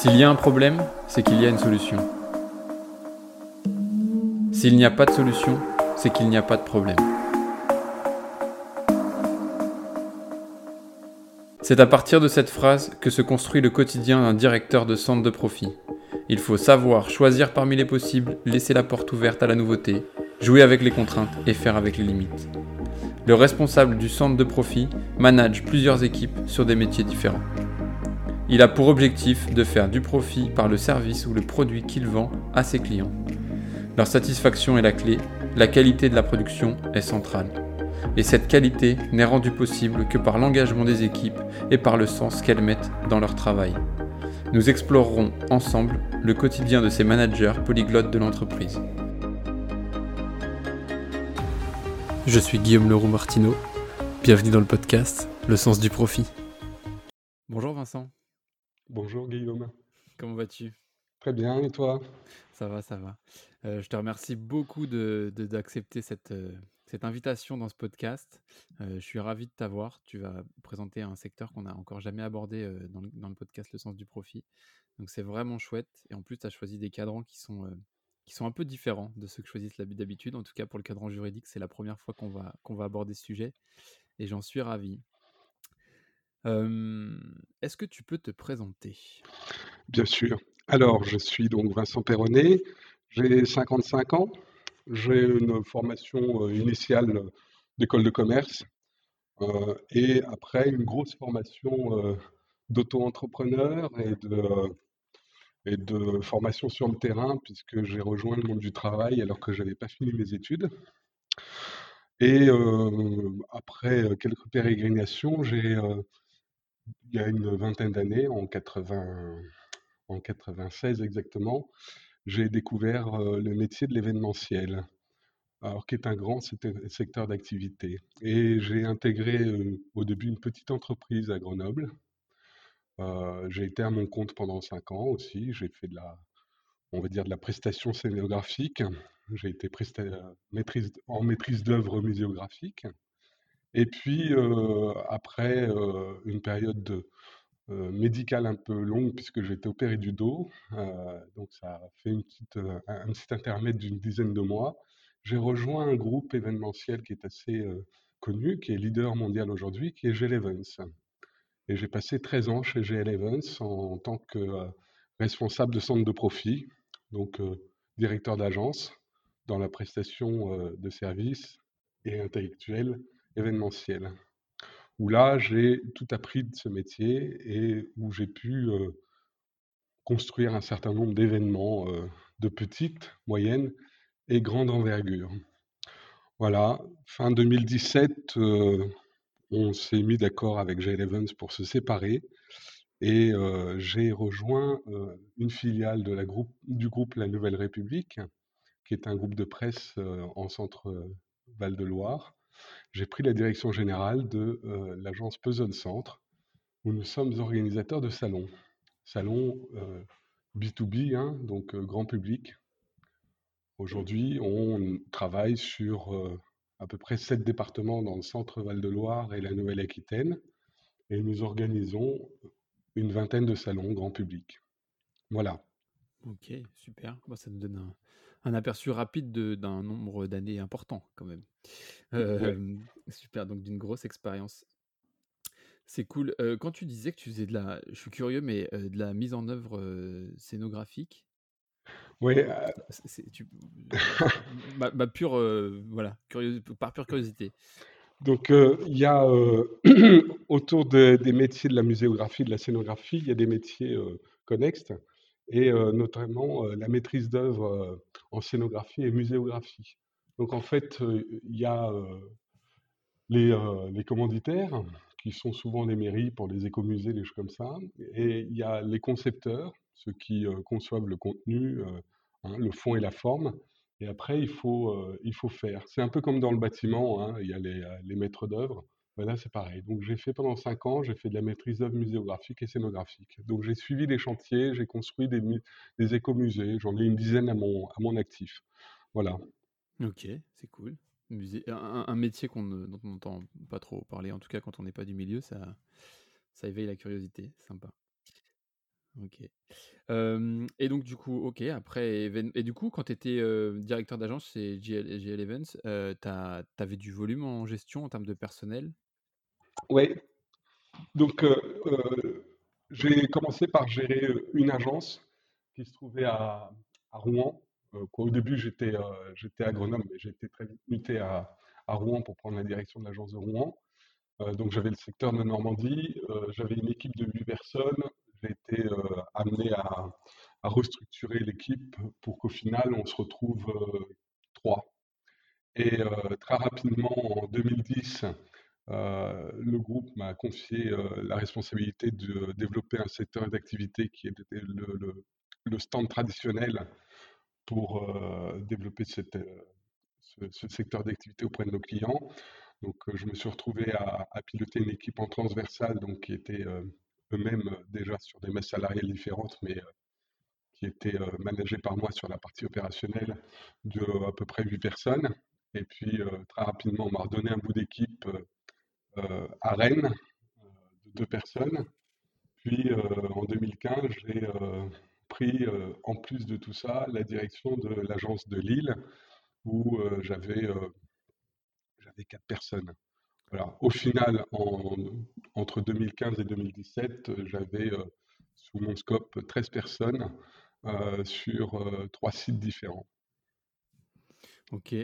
S'il y a un problème, c'est qu'il y a une solution. S'il n'y a pas de solution, c'est qu'il n'y a pas de problème. C'est à partir de cette phrase que se construit le quotidien d'un directeur de centre de profit. Il faut savoir choisir parmi les possibles, laisser la porte ouverte à la nouveauté, jouer avec les contraintes et faire avec les limites. Le responsable du centre de profit manage plusieurs équipes sur des métiers différents. Il a pour objectif de faire du profit par le service ou le produit qu'il vend à ses clients. Leur satisfaction est la clé, la qualité de la production est centrale. Et cette qualité n'est rendue possible que par l'engagement des équipes et par le sens qu'elles mettent dans leur travail. Nous explorerons ensemble le quotidien de ces managers polyglottes de l'entreprise. Je suis Guillaume Leroux Martineau. Bienvenue dans le podcast Le sens du profit. Bonjour Vincent. Bonjour Guillaume. Comment vas-tu? Très bien, et toi? Ça va, ça va. Euh, je te remercie beaucoup d'accepter de, cette, euh, cette invitation dans ce podcast. Euh, je suis ravi de t'avoir. Tu vas présenter un secteur qu'on n'a encore jamais abordé dans le, dans, le, podcast Le sens du profit. Donc c'est vraiment chouette. Et en plus, tu as choisi des cadrans qui sont, qui sont un peu différents de ceux que choisissent d'habitude. En tout cas, pour le cadran juridique, c'est la première fois qu'on va, qu'on va aborder ce sujet. Et j'en suis ravi. Est-ce que tu peux te présenter? Bien sûr. Alors, je suis donc Vincent Perronnet, j'ai 55 ans, j'ai une formation initiale d'école de commerce et après une grosse formation d'auto-entrepreneur et de, et de formation sur le terrain puisque j'ai rejoint le monde du travail alors que je n'avais pas fini mes études. Et après quelques pérégrinations, j'ai il y a une vingtaine d'années, en, 80, en 96 exactement, j'ai découvert le métier de l'événementiel, alors qui est un grand secteur d'activité. Et j'ai intégré au début une petite entreprise à Grenoble. j'ai été à mon compte pendant cinq ans aussi. J'ai fait de la, on va dire, de la prestation scénographique. J'ai été maîtrise, en maîtrise d'œuvre muséographique. Et puis, après une période médicale un peu longue, puisque j'ai été opéré du dos, donc ça a fait un, petit intermède d'une dizaine de mois, j'ai rejoint un groupe événementiel qui est assez connu, qui est leader mondial aujourd'hui, qui est GL Events. Et j'ai passé 13 ans chez GL Events en, tant que responsable de centre de profit, donc directeur d'agence dans la prestation de services et intellectuels événementiel, où là, j'ai tout appris de ce métier et où j'ai pu construire un certain nombre d'événements de petite, moyenne et grande envergure. Voilà, fin 2017, on s'est mis d'accord avec GL Evans pour se séparer et j'ai rejoint une filiale de la groupe, du groupe La Nouvelle République, qui est un groupe de presse en centre Val-de-Loire, j'ai pris la direction générale de l'agence Puzzle Centre, où nous sommes organisateurs de salons. Salons B2B, hein, donc grand public. Aujourd'hui, on travaille sur à peu près sept départements dans le centre Val-de-Loire et la Nouvelle-Aquitaine, et nous organisons une vingtaine de salons grand public. Voilà. Ok, super. ça nous donne un, un aperçu rapide d'un nombre d'années important quand même. super, donc d'une grosse expérience. C'est cool. quand tu disais que tu faisais de la, je suis curieux, mais de la mise en œuvre scénographique, Oui, ma, pure, voilà, par pure curiosité. donc il y a autour des métiers de la muséographie, de la scénographie, il y a des métiers connexes et notamment la maîtrise d'œuvre en scénographie et muséographie. Donc en fait, il y a les, les, commanditaires, qui sont souvent les mairies pour les écomusées, des choses comme ça, et il y a les concepteurs, ceux qui conçoivent le contenu, hein, le fond et la forme, et après il faut, il faut faire. C'est un peu comme dans le bâtiment, hein, il y a les, les maîtres d'œuvre, ben là c'est pareil. Donc j'ai fait pendant cinq ans, j'ai fait de la maîtrise d'œuvre muséographique et scénographique. Donc j'ai suivi des chantiers, j'ai construit des, des écomusées, j'en ai une dizaine à mon, actif. Voilà. Ok, c'est cool. un, métier qu'on dont on n'entend pas trop parler, en tout cas quand on n'est pas du milieu, ça, éveille la curiosité, sympa. OK. et donc du coup, OK, après et du coup, quand tu étais, directeur d'agence chez GL Events, tu avais du volume en gestion en termes de personnel? Oui. Donc, j'ai commencé par gérer, une agence qui se trouvait à Rouen. au début, j'étais, à Grenoble, mais j'ai été très vite muté à Rouen pour prendre la direction de l'agence de Rouen. donc j'avais le secteur de Normandie, j'avais une équipe de 8 personnes j'ai été euh, amené à, restructurer l'équipe pour qu'au final, on se retrouve euh, trois. Et euh, très rapidement, en 2010, le groupe m'a confié la responsabilité de développer un secteur d'activité qui était le, stand traditionnel pour développer ce, secteur d'activité auprès de nos clients. Donc, je me suis retrouvé à, piloter une équipe en transversale, donc qui était eux-mêmes euh, déjà sur des messes salariales différentes, mais euh, qui étaient euh, managés par moi sur la partie opérationnelle de à peu près 8 personnes. Et puis très rapidement, on m'a redonné un bout d'équipe à Rennes de deux personnes. Puis en 2015, j'ai pris en plus de tout ça la direction de l'agence de Lille où j'avais j'avais quatre personnes. Au final, entre 2015 et 2017, j'avais euh, sous mon scope 13 personnes euh, sur euh, trois sites différents. Ok,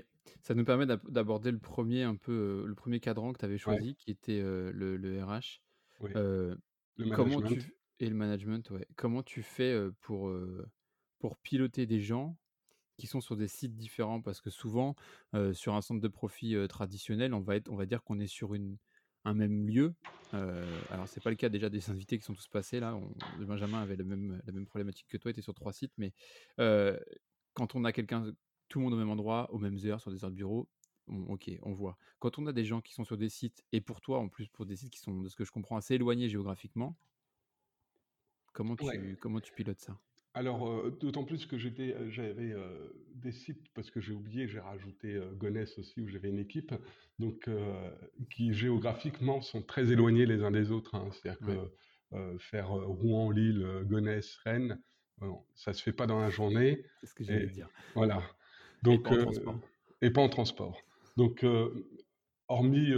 ça nous permet d'aborder le premier un peu le premier cadran que tu avais choisi, qui était le, RH. le comment tu et le management, ouais. Comment tu fais pour pour piloter des gens qui sont sur des sites différents? Parce que souvent sur un centre de profit traditionnel, on va être, on va dire qu'on est sur une, un même lieu. alors c'est pas le cas déjà des invités qui sont tous passés là. Benjamin avait le même, la même problématique que toi, était sur trois sites, mais quand on a quelqu'un, tout le monde au même endroit, aux mêmes heures, sur des heures de bureau, ok, on voit. Quand on a des gens qui sont sur des sites, et pour toi en plus pour des sites qui sont, de ce que je comprends, assez éloignés géographiquement, comment tu, comment tu pilotes ça? Alors, euh, d'autant plus que j'étais, euh, j'avais euh, des sites, parce que j'ai oublié, j'ai rajouté Gonesse aussi, où j'avais une équipe, donc qui géographiquement sont très éloignés les uns des autres. Hein. C'est-à-dire que faire Rouen, Lille, Gonesse, Rennes, ça se fait pas dans la journée. C'est ce que j'allais dire. Voilà. Donc, et pas en transport. Et pas en transport. Donc, hormis,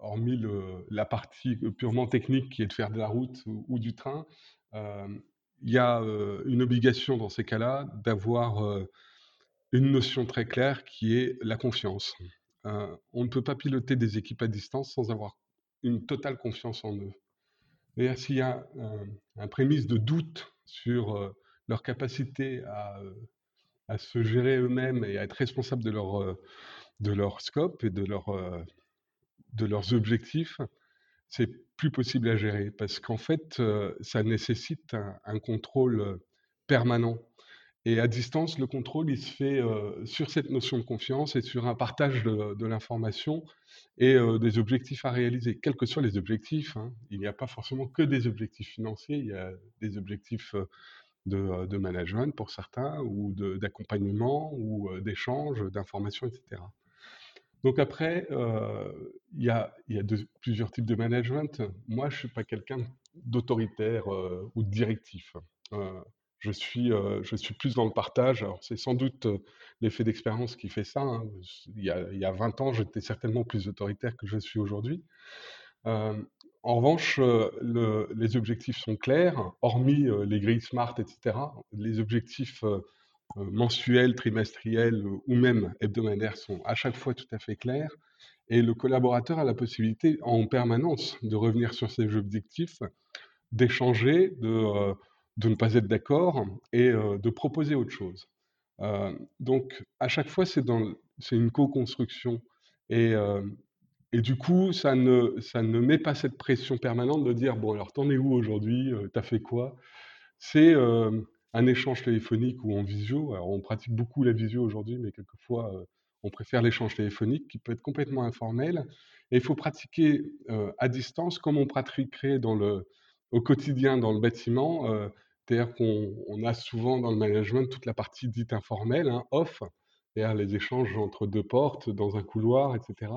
hormis le, la partie purement technique qui est de faire de la route ou, ou du train, il y a une obligation dans ces cas-là d'avoir une notion très claire qui est la confiance. on ne peut pas piloter des équipes à distance sans avoir une totale confiance en eux. Et s'il y a un, prémisse de doute sur leur capacité à, à se gérer eux-mêmes et à être responsables de leur, de leur scope et de, leur, de leurs objectifs, c'est plus possible à gérer parce qu'en fait, ça nécessite un, contrôle permanent. Et à distance, le contrôle, il se fait sur cette notion de confiance et sur un partage de, l'information et des objectifs à réaliser, quels que soient les objectifs. Hein. Il n'y a pas forcément que des objectifs financiers, il y a des objectifs de, management pour certains, ou d'accompagnement, ou d'échange, d'informations, etc. Donc après, il y a, plusieurs types de management. Moi, je ne suis pas quelqu'un d'autoritaire ou de directif. Euh, je, suis, je suis plus dans le partage. C'est sans doute l'effet d'expérience qui fait ça. Hein. Il, y a, 20 ans, j'étais certainement plus autoritaire que je suis aujourd'hui. En revanche, les objectifs sont clairs, hormis les grilles SMART, etc. Les objectifs euh, mensuels, trimestriels ou même hebdomadaires sont à chaque fois tout à fait clairs. Et le collaborateur a la possibilité en permanence de revenir sur ses objectifs, d'échanger, de, euh, de ne pas être d'accord et euh, de proposer autre chose. donc à chaque fois, c'est une co-construction. Et, et, du coup, ça ne, ça ne met pas cette pression permanente de dire, bon, alors t'en es où aujourd'hui T'as fait quoi? C'est un échange téléphonique ou en visio. Alors, on pratique beaucoup la visio aujourd'hui, mais quelquefois, euh, on préfère l'échange téléphonique qui peut être complètement informel. Et il faut pratiquer euh, à distance comme on pratiquerait dans le, au quotidien dans le bâtiment. Euh, c'est-à-dire qu'on a souvent dans le management toute la partie dite informelle, hein, off, c'est-à-dire les échanges entre deux portes, dans un couloir, etc.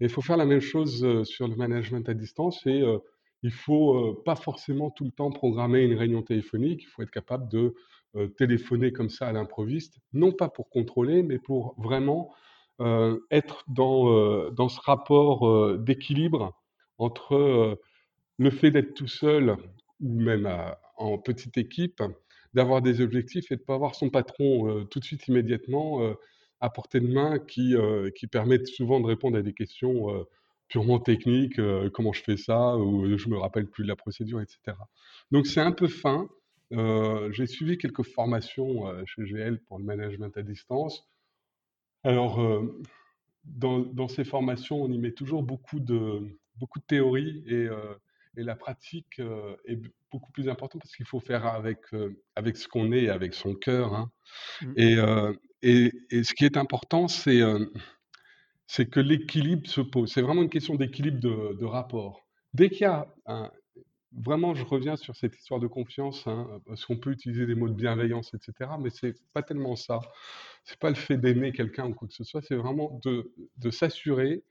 Il faut faire la même chose sur le management à distance et il faut pas forcément tout le temps programmer une réunion téléphonique. Il faut être capable de téléphoner comme ça à l'improviste, non pas pour contrôler, mais pour vraiment être dans, dans ce rapport d'équilibre entre le fait d'être tout seul ou même en petite équipe, d'avoir des objectifs et de ne pas avoir son patron tout de suite immédiatement à portée de main qui, qui permettent souvent de répondre à des questions purement techniques, comment je fais ça, ou je me rappelle plus de la procédure, etc. Donc c'est un peu fin. j'ai suivi quelques formations chez GL pour le management à distance. Alors, dans, dans, ces formations, on y met toujours beaucoup de, beaucoup de théorie et, et la pratique est beaucoup plus importante parce qu'il faut faire avec, avec ce qu'on est, avec son cœur. Hein. Mmh. Et, et, ce qui est important, c'est c'est que l'équilibre se pose. C'est vraiment une question d'équilibre de, rapport. Dès qu'il y a Vraiment, je reviens sur cette histoire de confiance, hein, parce qu'on peut utiliser des mots de bienveillance, etc., mais c'est pas tellement ça. C'est pas le fait d'aimer quelqu'un ou quoi que ce soit, c'est vraiment de, s'assurer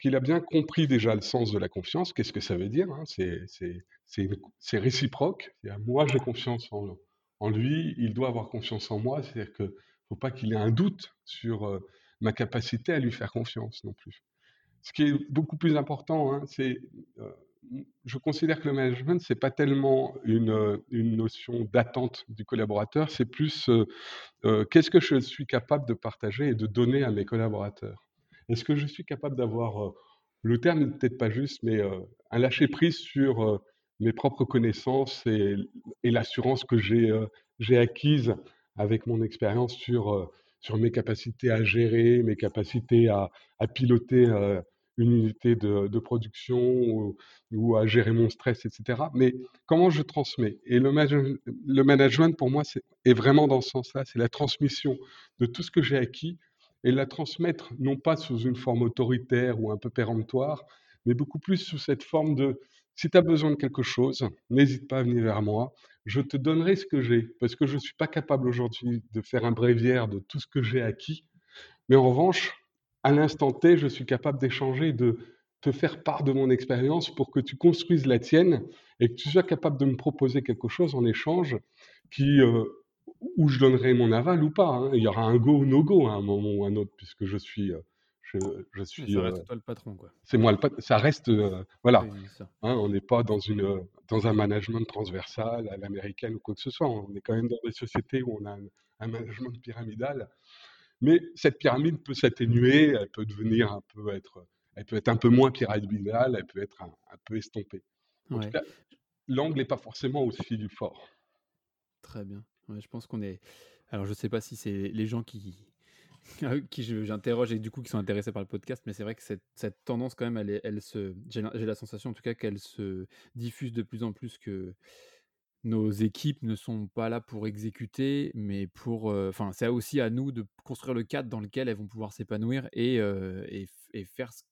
qu'il a bien compris déjà le sens de la confiance. Qu'est-ce que ça veut dire hein? C'est réciproque. Moi, j'ai confiance en, en, lui, il doit avoir confiance en moi. C'est-à-dire qu'il ne pas qu'il ait un doute sur ma capacité à lui faire confiance non plus. Ce qui est beaucoup plus important, hein, c'est, euh, je considère que le management, c'est pas tellement une, une notion d'attente du collaborateur, c'est plus qu'est-ce que je suis capable de partager et de donner à mes collaborateurs. Est-ce que je suis capable d'avoir, le terme n'est peut-être pas juste, mais un lâcher prise sur mes propres connaissances et, et l'assurance que j'ai j'ai acquise avec mon expérience sur sur mes capacités à gérer, mes capacités à, piloter euh, une unité de, production ou, à gérer mon stress, etc. Mais comment je transmets? Et le, le, management, pour moi, est, vraiment dans ce sens-là. C'est la transmission de tout ce que j'ai acquis et la transmettre non pas sous une forme autoritaire ou un peu péremptoire, mais beaucoup plus sous cette forme de si tu as besoin de quelque chose, n'hésite pas à venir vers moi je te donnerai ce que j'ai, parce que je ne suis pas capable aujourd'hui de faire un bréviaire de tout ce que j'ai acquis. Mais en revanche, à l'instant T, je suis capable d'échanger, de te faire part de mon expérience pour que tu construises la tienne et que tu sois capable de me proposer quelque chose en échange qui, euh, où je donnerai mon aval ou pas. Hein. Il y aura un go ou no go à un moment ou à un autre, puisque je suis euh, je, suis. Ça reste euh, toi le patron, quoi. C'est moi le patron. Ça reste, euh, voilà. Hein, on n'est pas dans une dans un management transversal à l'américaine ou quoi que ce soit. On est quand même dans des sociétés où on a un, management pyramidal. Mais cette pyramide peut s'atténuer, elle peut devenir un peu être, elle peut être un peu moins pyramidale, elle peut être un, peu estompée. En tout cas, l'angle n'est pas forcément aussi fort. Très bien. je pense qu'on est. Alors, je ne sais pas si c'est les gens qui, qui j'interroge et du coup qui sont intéressés par le podcast, mais c'est vrai que cette, cette, tendance quand même, elle, elle se, j'ai la sensation en tout cas qu'elle se diffuse de plus en plus que nos équipes ne sont pas là pour exécuter, mais pour, euh, enfin, c'est aussi à nous de construire le cadre dans lequel elles vont pouvoir s'épanouir et, euh, et, et, faire ce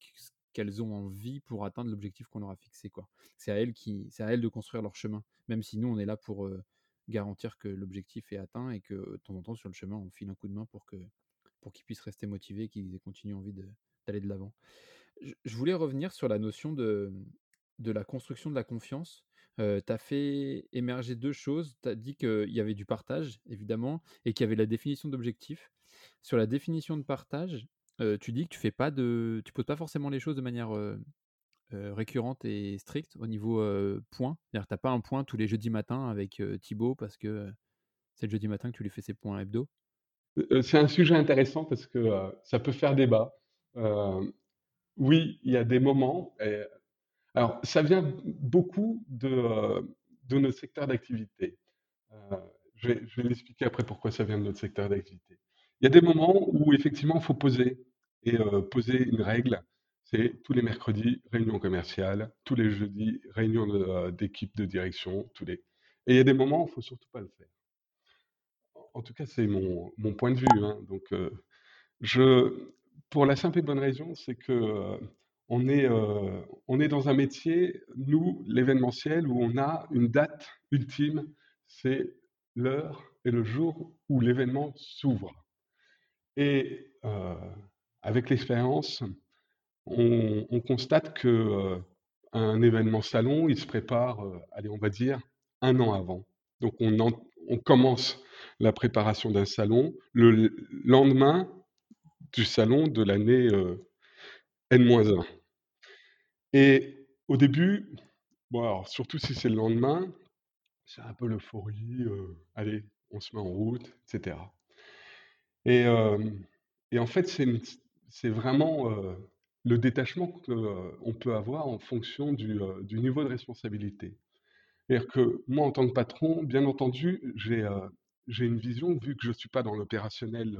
qu'elles ont envie pour atteindre l'objectif qu'on leur a fixé, quoi. C'est à elles qui, c'est à elles de construire leur chemin, même si nous on est là pour euh, garantir que l'objectif est atteint et que de temps en temps sur le chemin on file un coup de main pour que pour qu'ils puissent rester motivés, qu'ils aient continué envie d'aller de l'avant. Je, voulais revenir sur la notion de, la construction de la confiance. Euh, tu as fait émerger deux choses. Tu as dit qu'il y avait du partage, évidemment, et qu'il y avait la définition d'objectifs. Sur la définition de partage, euh, tu dis que tu fais pas de, tu poses pas forcément les choses de manière euh, récurrente et stricte au niveau point. C'est-à-dire tu pas un point tous les jeudis matins avec Thibaut parce que c'est le jeudi matin que tu lui fais ses points hebdo. Euh, c'est un sujet intéressant parce que euh, ça peut faire débat. Euh, oui, il y a des moments. alors, ça vient beaucoup de, de notre secteur d'activité. je vais, je l'expliquer après pourquoi ça vient de notre secteur d'activité. Il y a des moments où effectivement il faut poser et poser une règle. C'est tous les mercredis, réunion commerciale, tous les jeudis, réunion d'équipe de, direction, tous les. Et il y a des moments où il faut surtout pas le faire en tout cas, c'est mon, point de vue. Hein. Donc, euh, je, pour la simple et bonne raison, c'est que euh, on, est, euh, on est dans un métier, nous, l'événementiel, où on a une date ultime, c'est l'heure et le jour où l'événement s'ouvre. Et avec l'expérience, on, constate que un événement salon, il se prépare, allez, on va dire, un an avant. Donc on, on commence la préparation d'un salon le lendemain du salon de l'année N-1. Et au début, bon alors, surtout si c'est le lendemain, c'est un peu l'euphorie, allez, on se met en route, etc. Et, et en fait, c'est vraiment le détachement qu'on peut avoir en fonction du, du niveau de responsabilité. C'est-à-dire que moi, en tant que patron, bien entendu, j'ai j'ai une vision, vu que je ne suis pas dans l'opérationnel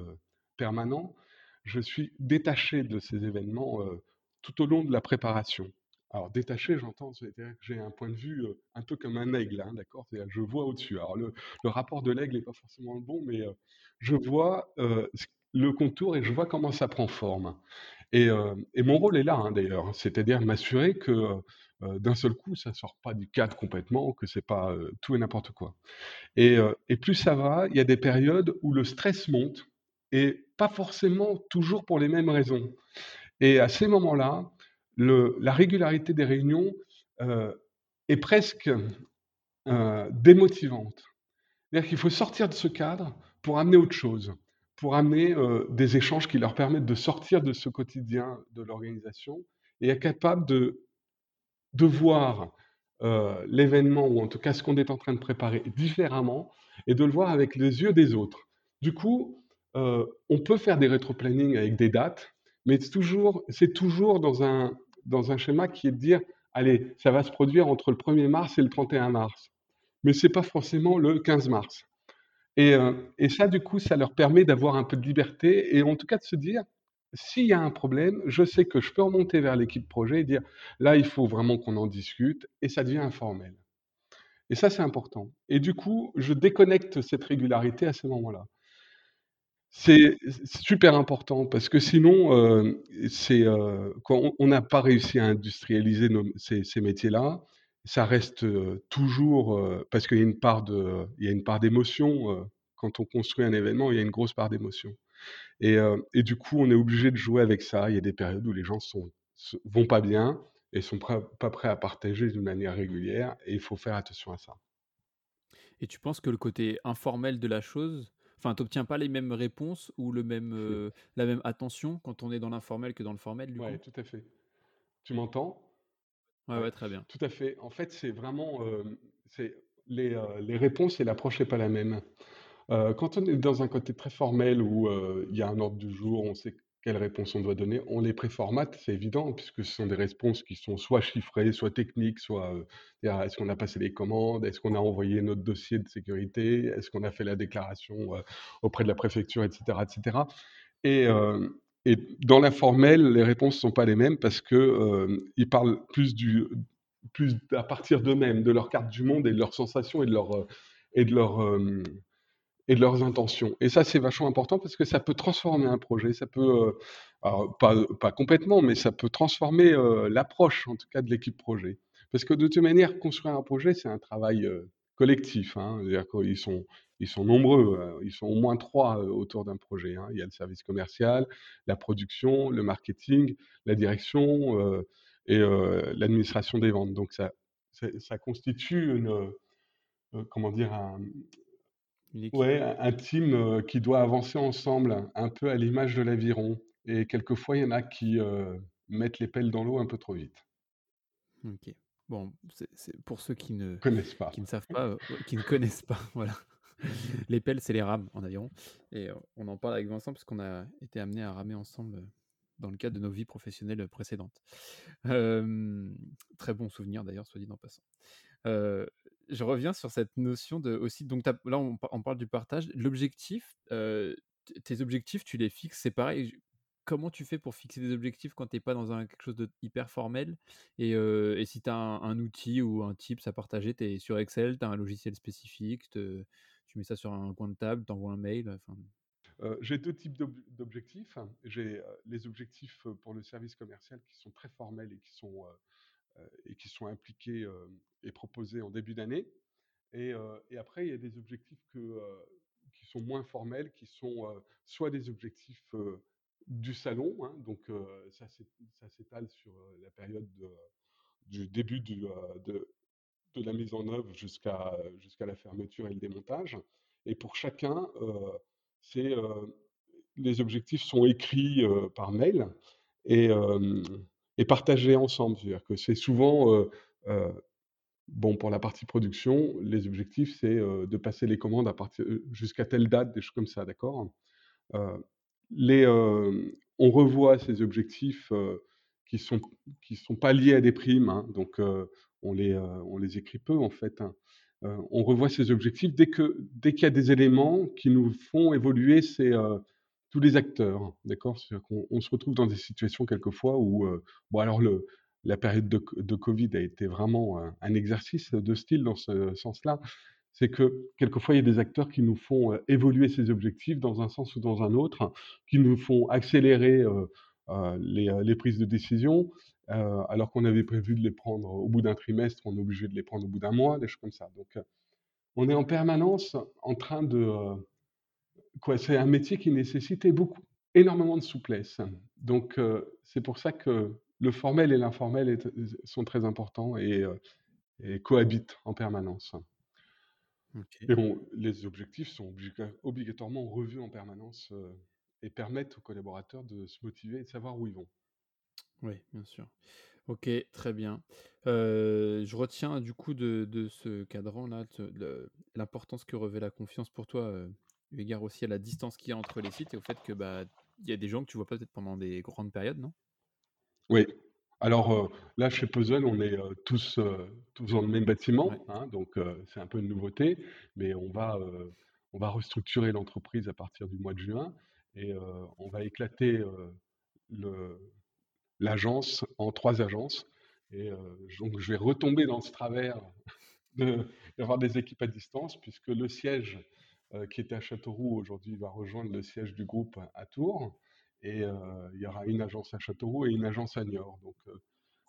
permanent, je suis détaché de ces événements tout au long de la préparation. Alors détaché, j'entends, c'est-à-dire que j'ai un point de vue un peu comme un aigle, hein, d'accord? Je vois au-dessus. Alors le, rapport de l'aigle n'est pas forcément le bon, mais je vois le contour et je vois comment ça prend forme. Et, mon rôle est là, hein, d'ailleurs, c'est-à-dire m'assurer que d'un seul coup, ça ne sort pas du cadre complètement, que c'est pas tout et n'importe quoi. Et, et plus ça va, il y a des périodes où le stress monte, et pas forcément toujours pour les mêmes raisons. Et à ces moments-là, la régularité des réunions est presque démotivante. C'est-à-dire qu'il faut sortir de ce cadre pour amener autre chose, pour amener des échanges qui leur permettent de sortir de ce quotidien de l'organisation et être capable de, de voir l'événement, ou en tout cas ce qu'on est en train de préparer différemment, et de le voir avec les yeux des autres. Du coup, on peut faire des rétro-planning avec des dates, mais c'est toujours, dans, un, schéma qui est de dire, allez, ça va se produire entre le 1er mars et le 31 mars. Mais ce n'est pas forcément le 15 mars. Et, et, ça, du coup, ça leur permet d'avoir un peu de liberté et en tout cas de se dire, s'il y a un problème, je sais que je peux remonter vers l'équipe projet et dire, là, il faut vraiment qu'on en discute et ça devient informel. Et ça, c'est important. Et du coup, je déconnecte cette régularité à ce moment-là. C'est super important parce que sinon, c'est, quand on n'a pas réussi à industrialiser ces métiers-là, ça reste, toujours, parce qu'il y a une part d'émotion, quand on construit un événement, il y a une grosse part d'émotion et et du coup, on est obligé de jouer avec ça. Il y a des périodes où les gens sont vont pas bien et sont pas prêts à partager d'une manière régulière et il faut faire attention à ça. Et tu penses que le côté informel de la chose Enfin, tu n'obtiens pas les mêmes réponses ou le même, euh, la même attention quand on est dans l'informel que dans le formel, Oui, tout à fait. Tu m'entends? Ouais, ouais, très bien. Tout à fait. En fait, c'est vraiment euh, c'est les, euh, les, réponses et l'approche n'est pas la même. Quand on est dans un côté très formel où il y a un ordre du jour, on sait quelles réponses on doit donner. On les préformate, c'est évident, puisque ce sont des réponses qui sont soit chiffrées, soit techniques, soit euh, est-ce qu'on a passé les commandes, est-ce qu'on a envoyé notre dossier de sécurité, est-ce qu'on a fait la déclaration euh, auprès de la préfecture, etc. etc. Et, euh, et dans l'informel, les réponses ne sont pas les mêmes parce qu'ils parlent plus, du, plus à partir d'eux-mêmes, de leur carte du monde et de leurs sensations et de leur de leurs intentions. Et ça, c'est vachement important parce que ça peut transformer un projet. Ça peut, euh, pas, pas, complètement, mais ça peut transformer euh, l'approche, en tout cas, de l'équipe projet. Parce que de toute manière, construire un projet, c'est un travail euh, collectif. Hein. C'est-à-dire qu'ils sont, ils sont nombreux. Ils sont au moins trois autour d'un projet. Hein. Il y a le service commercial, la production, le marketing, la direction et l'administration des ventes. Donc ça, ça constitue une, comment dire, un, Ouais, un team qui doit avancer ensemble, un peu à l'image de l'aviron. Et quelquefois, il y en a qui mettent les pelles dans l'eau un peu trop vite. Ok. Bon, c'est pour ceux qui ne connaissent pas, qui ne savent pas, qui ne connaissent pas, voilà. les pelles, c'est les rames en aviron. Et on en parle avec Vincent parce qu'on a été amené à ramer ensemble dans le cadre de nos vies professionnelles précédentes. très bon souvenir d'ailleurs, soit dit en passant je reviens sur cette notion de aussi. Donc là, on, parle du partage. L'objectif, tes objectifs, tu les fixes. C'est pareil. Comment tu fais pour fixer des objectifs quand tu n'es pas dans un, quelque chose de hyper formel? Et, si tu as un, outil ou un tips à partager, tu es sur Excel, tu as un logiciel spécifique, tu mets ça sur un coin de table, tu envoies un mail. j'ai deux types d'objectifs. J'ai les objectifs pour le service commercial qui sont très formels et qui sont euh, et qui sont impliqués et proposés en début d'année. Et, après, il y a des objectifs qui sont moins formels, qui sont soit des objectifs du salon, hein, donc ça s'étale sur la période de, du début de la mise en œuvre jusqu'à jusqu'à la fermeture et le démontage. Et pour chacun, c'est les objectifs sont écrits par mail et, et partagés ensemble. C'est-à-dire que c'est souvent Bon, pour la partie production, les objectifs, c'est de passer les commandes jusqu'à telle date, des choses comme ça, d'accord les, On revoit ces objectifs qui sont qui sont pas liés à des primes, hein, donc on les on les écrit peu en fait. Hein. on revoit ces objectifs dès que dès qu'il y a des éléments qui nous font évoluer ces tous les acteurs, d'accord? C'est-à-dire qu'on on se retrouve dans des situations quelquefois où bon alors la période de, Covid a été vraiment un, exercice de style dans ce sens-là. C'est que quelquefois, il y a des acteurs qui nous font évoluer ces objectifs dans un sens ou dans un autre, qui nous font accélérer les, prises de décision, alors qu'on avait prévu de les prendre au bout d'un trimestre, on est obligé de les prendre au bout d'un mois, des choses comme ça. Donc, on est en permanence en train de... quoi, c'est un métier qui nécessitait beaucoup, énormément de souplesse. Donc, c'est pour ça que le formel et l'informel sont très importants et, cohabitent en permanence. Et les objectifs sont obligatoirement revus en permanence et permettent aux collaborateurs de se motiver et de savoir où ils vont. Oui, bien sûr. Ok, très bien. je retiens du coup de, ce cadran-là l'importance que revêt la confiance pour toi, euh, eu égard aussi à la distance qu'il y a entre les sites et au fait que bah il y a des gens que tu vois pas peut-être pendant des grandes périodes, non? Oui. Alors, là, chez Puzzle, on est, tous, tous dans le même bâtiment, hein, donc c'est un peu une nouveauté, mais on va, on va restructurer l'entreprise à partir du mois de juin et on va éclater, l'agence en trois agences et donc je vais retomber dans ce travers d'avoir des équipes à distance puisque le siège, qui était à Châteauroux aujourd'hui va rejoindre le siège du groupe à Tours et il y aura une agence à Châteauroux et une agence à Niort. Donc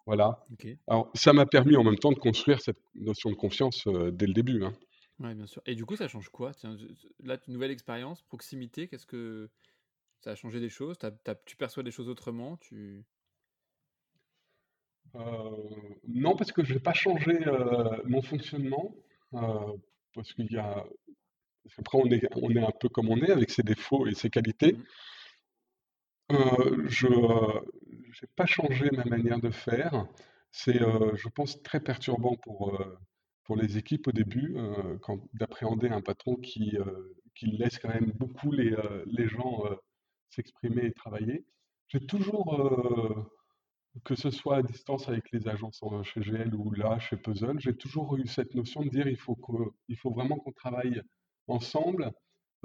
voilà. Alors ça m'a permis en même temps de construire cette notion de confiance dès le début. Hein. Oui, bien sûr. Et du coup, ça change quoi? Tiens, Là, une nouvelle expérience, proximité, qu'est-ce que ça a changé des choses? Tu perçois des choses autrement? Tu... non, parce que je n'ai pas changé mon fonctionnement. parce qu'il y a. Après, on est, on est un peu comme on est, avec ses défauts et ses qualités. Mmh. Euh, je n'ai pas changé ma manière de faire. C'est, euh, je pense, très perturbant pour, euh, pour les équipes au début, quand d'appréhender un patron qui, qui laisse quand même beaucoup les, les gens s'exprimer et travailler. J'ai toujours, que ce soit à distance avec les agences chez GL ou là, chez Puzzle, j'ai toujours eu cette notion de dire il faut il faut vraiment qu'on travaille ensemble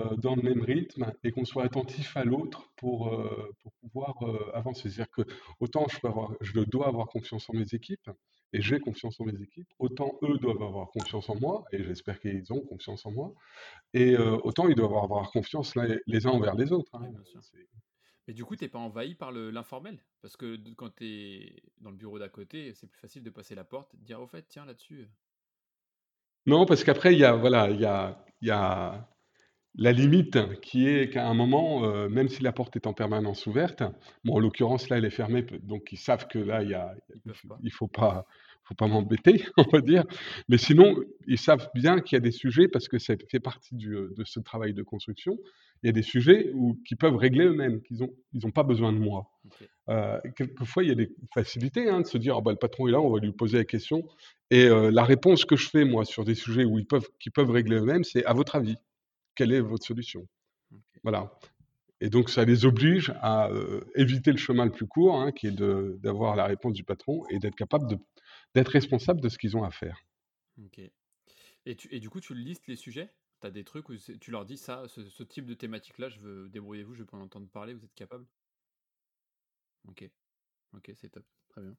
euh, dans le même rythme et qu'on soit attentif à l'autre pour, euh, pour pouvoir euh, avancer. C'est-à-dire que autant je, peux avoir, je dois avoir confiance en mes équipes et j'ai confiance en mes équipes, autant eux doivent avoir confiance en moi et j'espère qu'ils ont confiance en moi, et autant ils doivent avoir confiance les, uns envers les autres. Hein. Mais du coup, tu n'es pas envahi par l'informel? Parce que quand tu es dans le bureau d'à côté, c'est plus facile de passer la porte de dire au fait, tiens, là-dessus. Non, parce qu'après, il y a, voilà, il y a, y a la limite qui est qu'à un moment, euh, même si la porte est en permanence ouverte, bon, en l'occurrence, là, elle est fermée, donc ils savent que là, il y a, il faut pas, faut pas m'embêter, on va dire. Mais sinon, ils savent bien qu'il y a des sujets, parce que ça fait partie de ce travail de construction, il y a des sujets où, qui peuvent régler eux-mêmes, qu'ils n'ont ils ont pas besoin de moi. Euh, quelquefois, il y a des facilités hein, de se dire, ah bah, le patron est là, on va lui poser la question. Et euh, la réponse que je fais, moi, sur des sujets où ils peuvent, qui peuvent régler eux-mêmes, c'est à votre avis quelle est votre solution? Voilà. Et donc, ça les oblige à éviter le chemin le plus court, hein, qui est d'avoir la réponse du patron et d'être capable d'être responsable de ce qu'ils ont à faire. Ok. Et, tu, et, du coup, tu listes les sujets? Tu as des trucs où tu leur dis ça, ce, type de thématique-là, je veux débrouiller-vous, je veux pas en entendre parler, vous êtes capable? Ok. Ok, c'est top. Très bien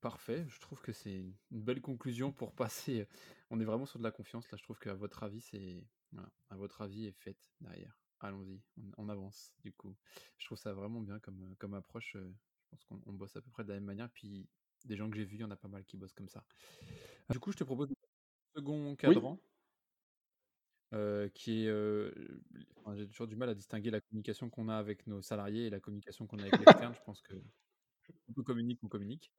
parfait, je trouve que c'est une belle conclusion pour passer. On est vraiment sur de la confiance là. Je trouve qu'à votre avis, c'est à votre avis est faite derrière. Allons-y, on, avance du coup. Je trouve ça vraiment bien comme, comme approche. Je pense qu'on bosse à peu près de la même manière. Puis des gens que j'ai vus, il y en a pas mal qui bossent comme ça. Du coup, je te propose un second cadran. qui est, j'ai toujours du mal à distinguer la communication qu'on a avec nos salariés et la communication qu'on a avec l'externe. Je pense que on communique, on communique.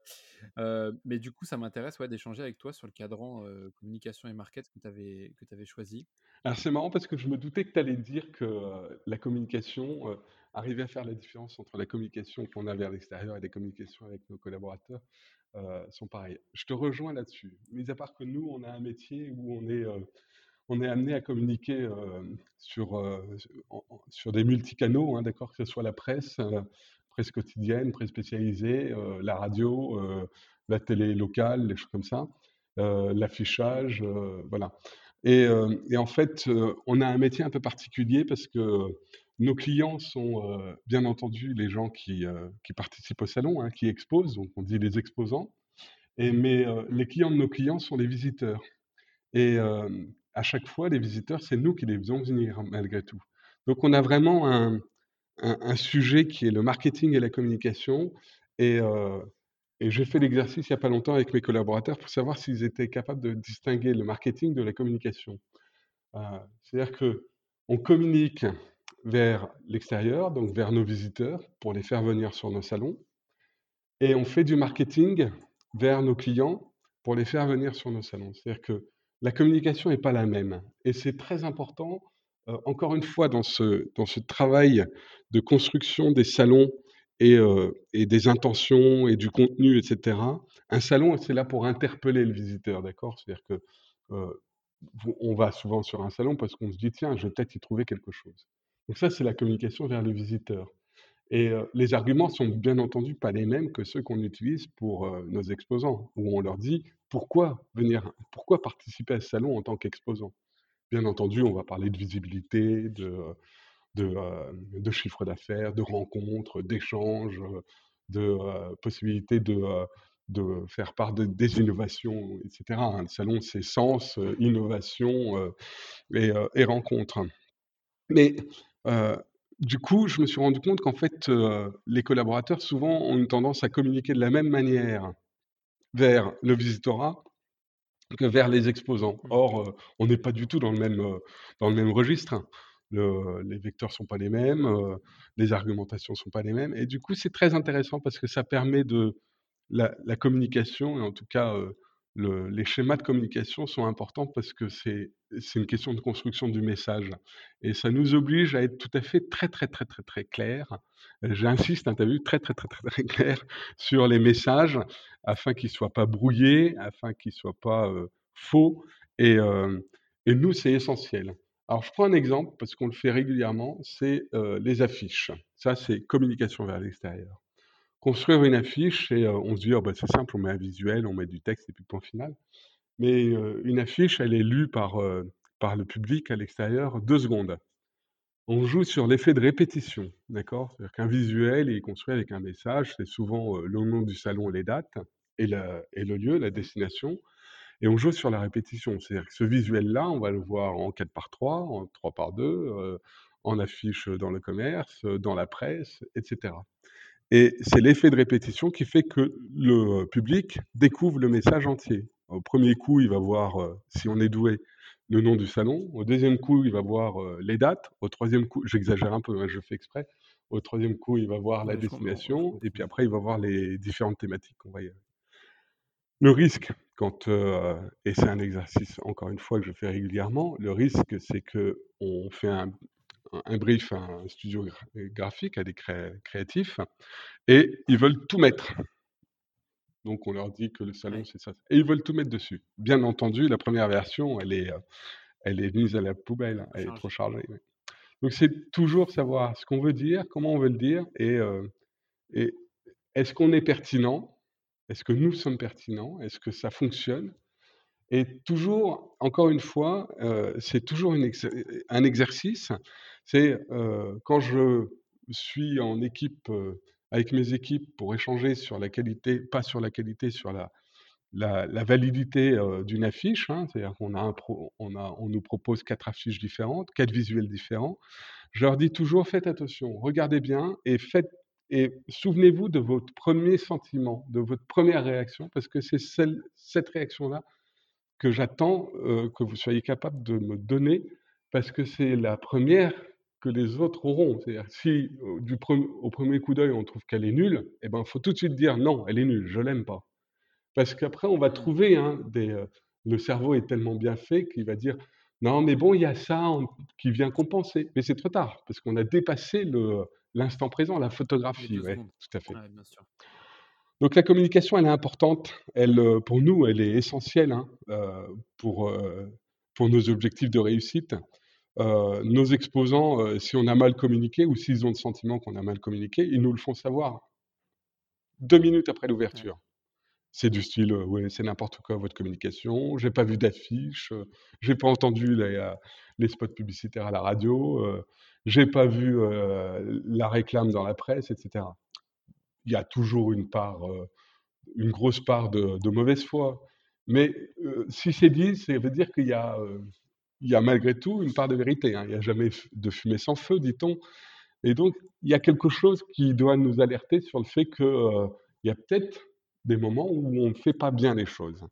mais du coup, ça m'intéresse ouais, d'échanger avec toi sur le cadran communication et market que tu avais, que avais choisi. Alors c'est marrant parce que je me doutais que tu allais dire que la communication arrivait à faire la différence entre la communication qu'on a vers l'extérieur et les communications avec nos collaborateurs sont pareilles. Je te rejoins là-dessus. Mis à part que nous, on a un métier où on est on est amené à communiquer sur, sur des multicanaux, hein, d'accord, que ce soit la presse, presse quotidienne, presse spécialisée, la radio, la télé locale, des choses comme ça, l'affichage, voilà. Et, et, en fait, on a un métier un peu particulier parce que nos clients sont bien entendu les gens qui, qui participent au salon, hein, qui exposent, donc on dit les exposants. Et, mais les clients de nos clients sont les visiteurs. Et à chaque fois, les visiteurs, c'est nous qui les faisons venir malgré tout. Donc on a vraiment un, un, sujet qui est le marketing et la communication. Et, euh, j'ai fait l'exercice il n'y a pas longtemps avec mes collaborateurs pour savoir s'ils étaient capables de distinguer le marketing de la communication. Euh, c'est-à-dire qu'on communique vers l'extérieur, donc vers nos visiteurs, pour les faire venir sur nos salons. Et on fait du marketing vers nos clients pour les faire venir sur nos salons. C'est-à-dire que la communication n'est pas la même. Et c'est très important, encore une fois, dans ce, dans ce travail de construction des salons et, euh, des intentions et du contenu, etc. Un salon, c'est là pour interpeller le visiteur, d'accord? C'est-à-dire que euh, on va souvent sur un salon parce qu'on se dit, tiens, je vais peut-être y trouver quelque chose. Donc ça, c'est la communication vers le visiteur. Et les arguments sont bien entendu pas les mêmes que ceux qu'on utilise pour nos exposants, où on leur dit pourquoi venir, pourquoi participer à ce salon en tant qu'exposant? Bien entendu, on va parler de visibilité, de, de, de chiffre d'affaires, de rencontres, d'échanges, de possibilités de, faire part de, des innovations, etc. Un salon, c'est sens, innovation et, et rencontres. Mais du coup, je me suis rendu compte qu'en fait, les collaborateurs, souvent, ont une tendance à communiquer de la même manière vers le visitorat que vers les exposants. Mmh. Or, on n'est pas du tout dans le même, dans le même registre. Hein. les vecteurs ne sont pas les mêmes, les argumentations ne sont pas les mêmes. Et du coup, c'est très intéressant parce que ça permet de la, la communication, et en tout cas les schémas de communication sont importants parce que c'est une question de construction du message. Et ça nous oblige à être tout à fait très, très, très, très, très clair. J'insiste, hein, tu as vu, très, très, très, très, très clair sur les messages afin qu'ils ne soient pas brouillés, afin qu'ils ne soient pas faux. Et, et nous, c'est essentiel. Alors, je prends un exemple parce qu'on le fait régulièrement, c'est les affiches. Ça, c'est communication vers l'extérieur construire une affiche et on se dit: «Oh bah, c'est simple, on met un visuel, on met du texte et puis point final». Mais une affiche, elle est lue par, le public à l'extérieur 2 secondes. On joue sur l'effet de répétition, d'accord? C'est-à-dire qu'un visuel, est construit avec un message, c'est souvent, le nom du salon et les dates et le lieu, la destination et on joue sur la répétition. C'est-à-dire que ce visuel-là, on va le voir en 4 par 3, en 3 par 2, en affiche, dans le commerce, dans la presse etc. Et c'est l'effet de répétition qui fait que le public découvre le message entier. Au premier coup, il va voir, euh, si on est doué, le nom du salon. Au deuxième coup, il va voir euh, les dates. Au troisième coup, j'exagère un peu, hein, je fais exprès. Au troisième coup, il va voir la destination. Et puis après, il va voir les différentes thématiques qu'on va y Le risque, quand, euh, et c'est un exercice, encore une fois, que je fais régulièrement, le risque, c'est qu'on fait un, un brief à un studio graphique, à des créatifs, et ils veulent tout mettre. Donc on leur dit que le salon, c'est ça. Et ils veulent tout mettre dessus. Bien entendu, la première version, elle est, elle est mise à la poubelle, hein, elle est trop chargée. Donc c'est toujours savoir ce qu'on veut dire, comment on veut le dire, et, et est-ce qu'on est pertinent? Est-ce que nous sommes pertinents? Est-ce que ça fonctionne? Et toujours, encore une fois, c'est toujours un exercice. C'est quand je suis en équipe, avec mes équipes pour échanger sur la qualité, pas sur la qualité, sur la, la, validité d'une affiche. Hein, c'est-à-dire qu'on a on nous propose quatre affiches différentes, quatre visuels différents. Je leur dis toujours, faites attention, regardez bien et faites et souvenez-vous de votre premier sentiment, de votre première réaction, parce que c'est cette réaction-là que j'attends que vous soyez capable de me donner, parce que c'est la première que les autres auront. C'est-à-dire si du au premier coup d'œil on trouve qu'elle est nulle, eh ben faut tout de suite dire non, elle est nulle, je l'aime pas. Parce qu'après on va mmh. trouver hein, des, le cerveau est tellement bien fait qu'il va dire non mais bon il y a ça qui vient compenser. Mais c'est trop tard parce qu'on a dépassé le l'instant présent, la photographie. Ouais, tout à fait. Donc la communication, elle est importante. Elle, pour nous, elle est essentielle hein, pour, pour nos objectifs de réussite. Nos exposants, si on a mal communiqué ou s'ils ont le sentiment qu'on a mal communiqué, ils nous le font savoir deux minutes après l'ouverture. C'est du style, ouais, c'est n'importe quoi votre communication, j'ai pas vu d'affiche, j'ai pas entendu les, les, spots publicitaires à la radio, j'ai pas vu la réclame dans la presse, etc il y a toujours une part, une grosse part de, mauvaise foi. Mais si c'est dit, ça veut dire qu'il y a, il y a malgré tout une part de vérité. Hein. Il n'y a jamais de fumée sans feu, dit-on. Et donc, il y a quelque chose qui doit nous alerter sur le fait qu'il y a peut-être des moments où on ne fait pas bien les choses.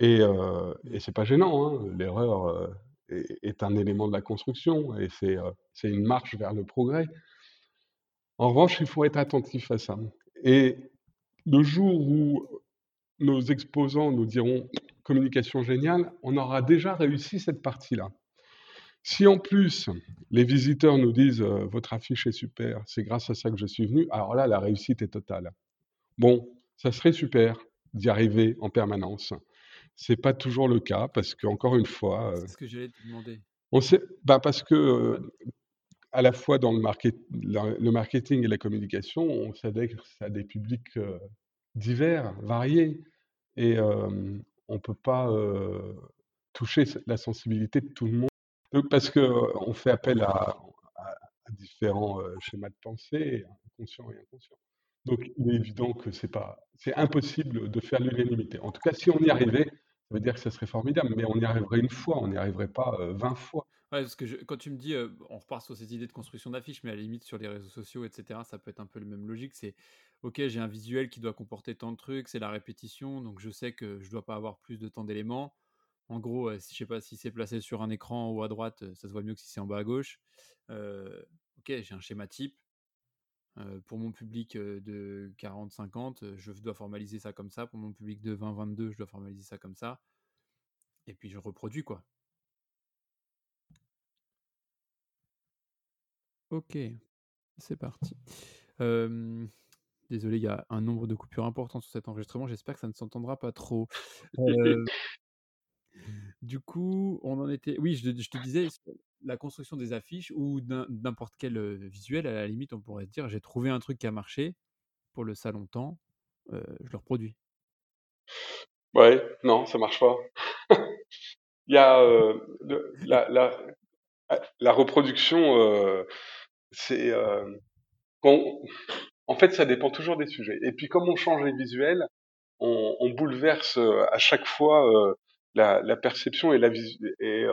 Et, euh, et c'est pas gênant, hein. l'erreur est, est, un élément de la construction et c'est une marche vers le progrès. En revanche, il faut être attentif à ça. Et le jour où nos exposants nous diront communication géniale, on aura déjà réussi cette partie-là. Si en plus les visiteurs nous disent votre affiche est super, c'est grâce à ça que je suis venu, alors là la réussite est totale. Bon, ça serait super d'y arriver en permanence. C'est pas toujours le cas parce qu'encore une fois. C'est ce que j'allais te demander. On sait, bah parce que à la fois dans le, le, marketing et la communication, on s'adresse à des publics divers, variés, et on ne peut pas toucher la sensibilité de tout le monde, parce qu'on fait appel à, différents schémas de pensée, conscients et inconscients. Donc il est évident que c'est pas, c'est impossible de faire l'unanimité. En tout cas, si on y arrivait, ça veut dire que ça serait formidable, mais on y arriverait une fois, on n'y arriverait pas 20 fois. Parce que quand tu me dis, on repart sur cette idée de construction d'affiches, mais à la limite sur les réseaux sociaux, etc., ça peut être un peu le même logique. C'est, ok, j'ai un visuel qui doit comporter tant de trucs, c'est la répétition, donc je sais que je dois pas avoir plus de temps d'éléments. En gros, si je sais pas si c'est placé sur un écran ou à droite, ça se voit mieux que si c'est en bas à gauche. ok, j'ai un schéma type. pour mon public de 40-50, je dois formaliser ça comme ça. Pour mon public de 20-22, je dois formaliser ça comme ça. Et puis je reproduis quoi. Ok, c'est parti. désolé, il y a un nombre de coupures important sur cet enregistrement. J'espère que ça ne s'entendra pas trop. du coup, on en était. Oui, je, te disais la construction des affiches ou n'importe quel visuel. À la limite, on pourrait se dire j'ai trouvé un truc qui a marché pour le salon temps, je le reproduis. Ouais, non, ça marche pas. il y a la, la, la, reproduction c'est bon, en fait, ça dépend toujours des sujets. Et puis, comme on change les visuels, on, on bouleverse à chaque fois la, la, perception et la et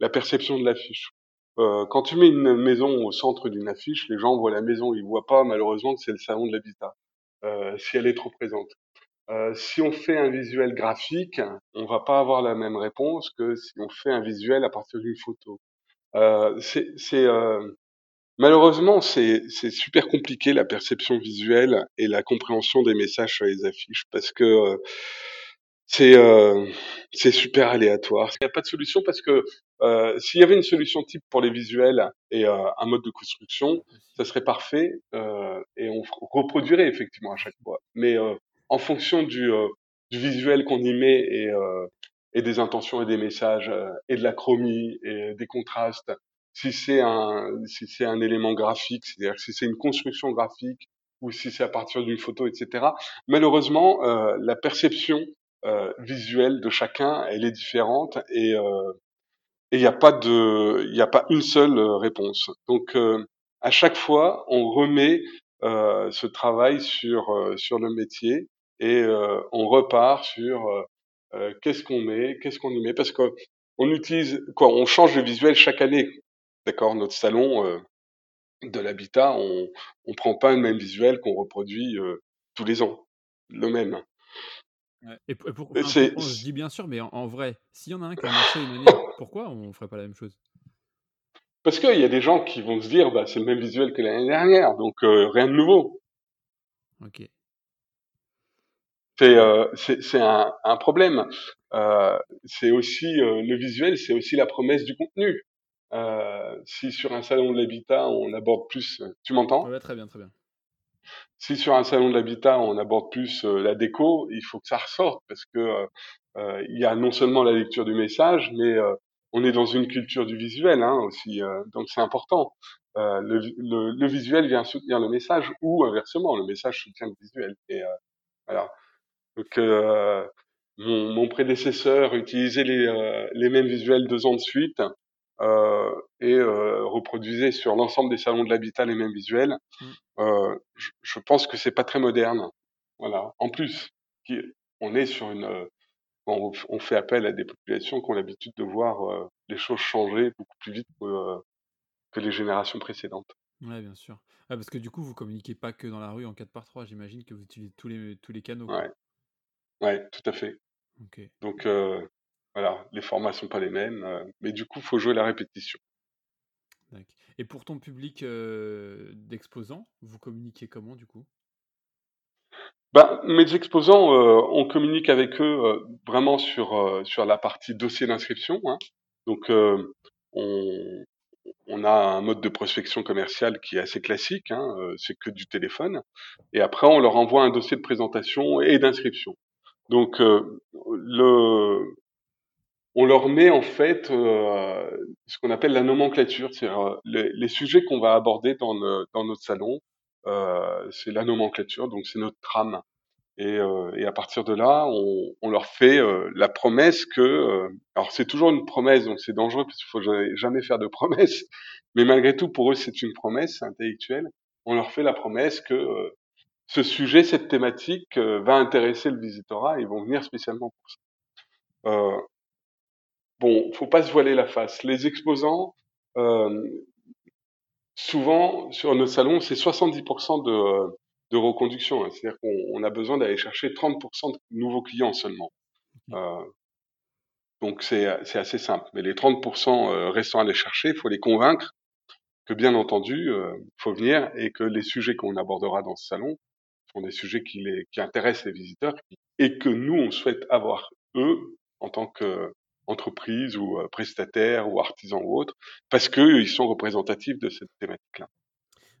la perception de l'affiche. quand tu mets une maison au centre d'une affiche, les gens voient la maison, ils voient pas malheureusement que c'est le salon de l'habitat euh, si elle est trop présente. Euh, si on fait un visuel graphique, on va pas avoir la même réponse que si on fait un visuel à partir d'une photo. Euh, c'est Malheureusement, c'est super compliqué la perception visuelle et la compréhension des messages sur les affiches parce que euh, c'est euh, c'est super aléatoire. Il n'y a pas de solution parce que euh, s'il y avait une solution type pour les visuels et un mode de construction, ça serait parfait et on reproduirait effectivement à chaque fois. Mais en fonction du, du visuel qu'on y met et, et des intentions et des messages et de la chromie et des contrastes si c'est un, si c'est un élément graphique, c'est-à-dire si c'est une construction graphique ou si c'est à partir d'une photo, etc. Malheureusement, euh, la perception euh, visuelle de chacun, elle est différente et euh, il n'y a pas de, il n'y a pas une seule euh, réponse. Donc euh, à chaque fois, on remet ce travail sur sur le métier et on repart sur qu'est-ce qu'on met, qu'est-ce qu'on y met, parce que on utilise quoi, on change le visuel chaque année. D'accord, notre salon euh, de l'habitat, on ne prend pas le même visuel qu'on reproduit euh, tous les ans, le même. Et, pour, je dis bien sûr, mais en, vrai, s'il y en a un qui a marché une année, pourquoi on ne ferait pas la même chose? Parce qu'il y a des gens qui vont se dire, bah, c'est le même visuel que l'année dernière, donc euh, rien de nouveau. Ok. C'est euh, un, un problème. Euh, c'est aussi le visuel, c'est aussi la promesse du contenu. Euh, si sur un salon de l'habitat on aborde plus, tu m'entends? Ouais, très bien, très bien. Si sur un salon de l'habitat on aborde plus euh, la déco, il faut que ça ressorte parce que euh, euh, il y a non seulement la lecture du message, mais euh, on est dans une culture du visuel hein, aussi, euh, donc c'est important. Euh, le, le, le visuel vient soutenir le message ou inversement, le message soutient le visuel. Et euh, voilà. Donc, euh, mon, mon prédécesseur utilisait les, euh, les mêmes visuels deux ans de suite euh, et euh, reproduisait sur l'ensemble des salons de l'habitat les mêmes visuels. Mm. Euh, je, je pense que c'est pas très moderne. Voilà. En plus, qui- on est sur une, euh, on, on fait appel à des populations qui ont l'habitude de voir les choses changer beaucoup plus vite que, que les générations précédentes. Ouais, bien sûr. Ah, parce que du coup, vous communiquez pas que dans la rue en 4 par 3 j'imagine que vous utilisez tous les, tous les canaux. Ouais, ouais, tout à fait. Ok. Donc voilà, les formats sont pas les mêmes, euh, mais du coup, faut jouer la répétition. Et pour ton public euh, d'exposants, vous communiquez comment du coup? Bah, mes exposants, euh, on communique avec eux euh, vraiment sur sur la partie dossier d'inscription. Hein. Donc, on on a un mode de prospection commerciale qui est assez classique. Hein, c'est que du téléphone. Et après, on leur envoie un dossier de présentation et d'inscription. Donc, le on leur met en fait euh, ce qu'on appelle la nomenclature, c'est-à-dire euh, les, sujets qu'on va aborder dans, notre salon. Euh, c'est la nomenclature, donc c'est notre trame. Et, euh, et à partir de là, on, leur fait euh, la promesse que, euh, alors c'est toujours une promesse, donc c'est dangereux parce qu'il faut jamais, faire de promesses, mais malgré tout pour eux c'est une promesse intellectuelle. On leur fait la promesse que ce sujet, cette thématique va intéresser le visitorat et ils vont venir spécialement pour ça. Euh, bon, faut pas se voiler la face. Les exposants, euh, souvent sur nos salons, c'est 70% de, de reconduction. hein. C'est-à-dire qu'on on a besoin d'aller chercher 30% de nouveaux clients seulement. Euh, donc c'est assez simple. Mais les 30% euh, restants à aller chercher, il faut les convaincre que bien entendu, euh, faut venir et que les sujets qu'on abordera dans ce salon sont des sujets qui, les, qui intéressent les visiteurs et que nous, on souhaite avoir eux en tant qu'entreprise ou euh, prestataire ou artisan ou autre, parce qu'ils sont représentatifs de cette thématique-là.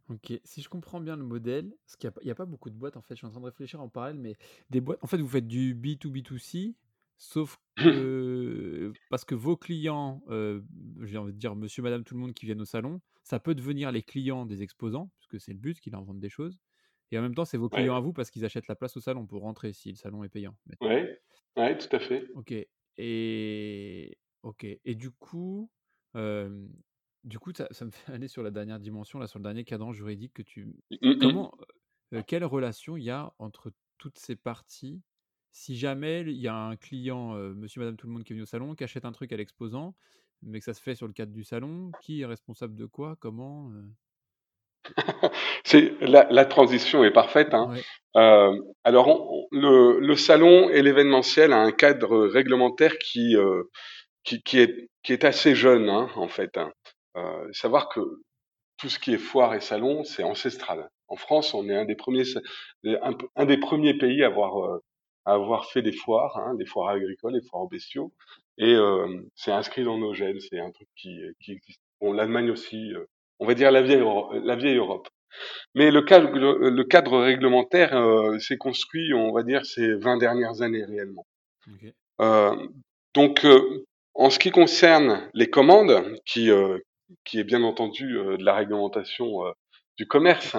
Ok, si je comprends bien le modèle, parce qu'il n'y a, pas- a beaucoup de boîtes en fait, je suis en train de réfléchir en parallèle, mais des boîtes, en fait vous faites du B2B2C, sauf que parce que vos clients, euh, j'ai envie de dire monsieur, madame, tout le monde qui viennent au salon, ça peut devenir les clients des exposants, puisque c'est le but, qu'ils leur vendent des choses, et en même temps c'est vos clients Ouais, à vous parce qu'ils achètent la place au salon pour rentrer si le salon est payant. ouais, ouais, tout à fait. Ok, et ok, et du coup, euh, du coup ça, ça me fait aller sur la dernière dimension, là sur le dernier cadran juridique que tu Mm, mm. Comment, euh, quelle relation il y a entre toutes ces parties? Si jamais il y a un client, euh, monsieur, madame, tout le monde qui est venu au salon, qui achète un truc à l'exposant, mais que ça se fait sur le cadre du salon, qui est responsable de quoi, comment C'est la, la transition est parfaite. Hein. Euh, alors, on- le, le salon et l'événementiel a un cadre réglementaire qui, euh, qui, qui, est, qui est assez jeune, hein, en fait. hein. Euh, savoir que tout ce qui est foire et salon, c'est ancestral. En France, on est un des premiers, un, un des premiers pays à avoir, à avoir fait des foires, hein, des foires agricoles, des foires aux bestiaux, et c'est inscrit dans nos gènes. C'est un truc qui, qui existe. Bon, l'Allemagne aussi, on va dire la vieille, Euro- la vieille Europe. Mais le cadre, le, le cadre réglementaire euh, s'est construit, on va dire, ces 20 dernières années réellement. Euh, donc, euh, en ce qui concerne les commandes, qui, qui est bien entendu de la réglementation du commerce,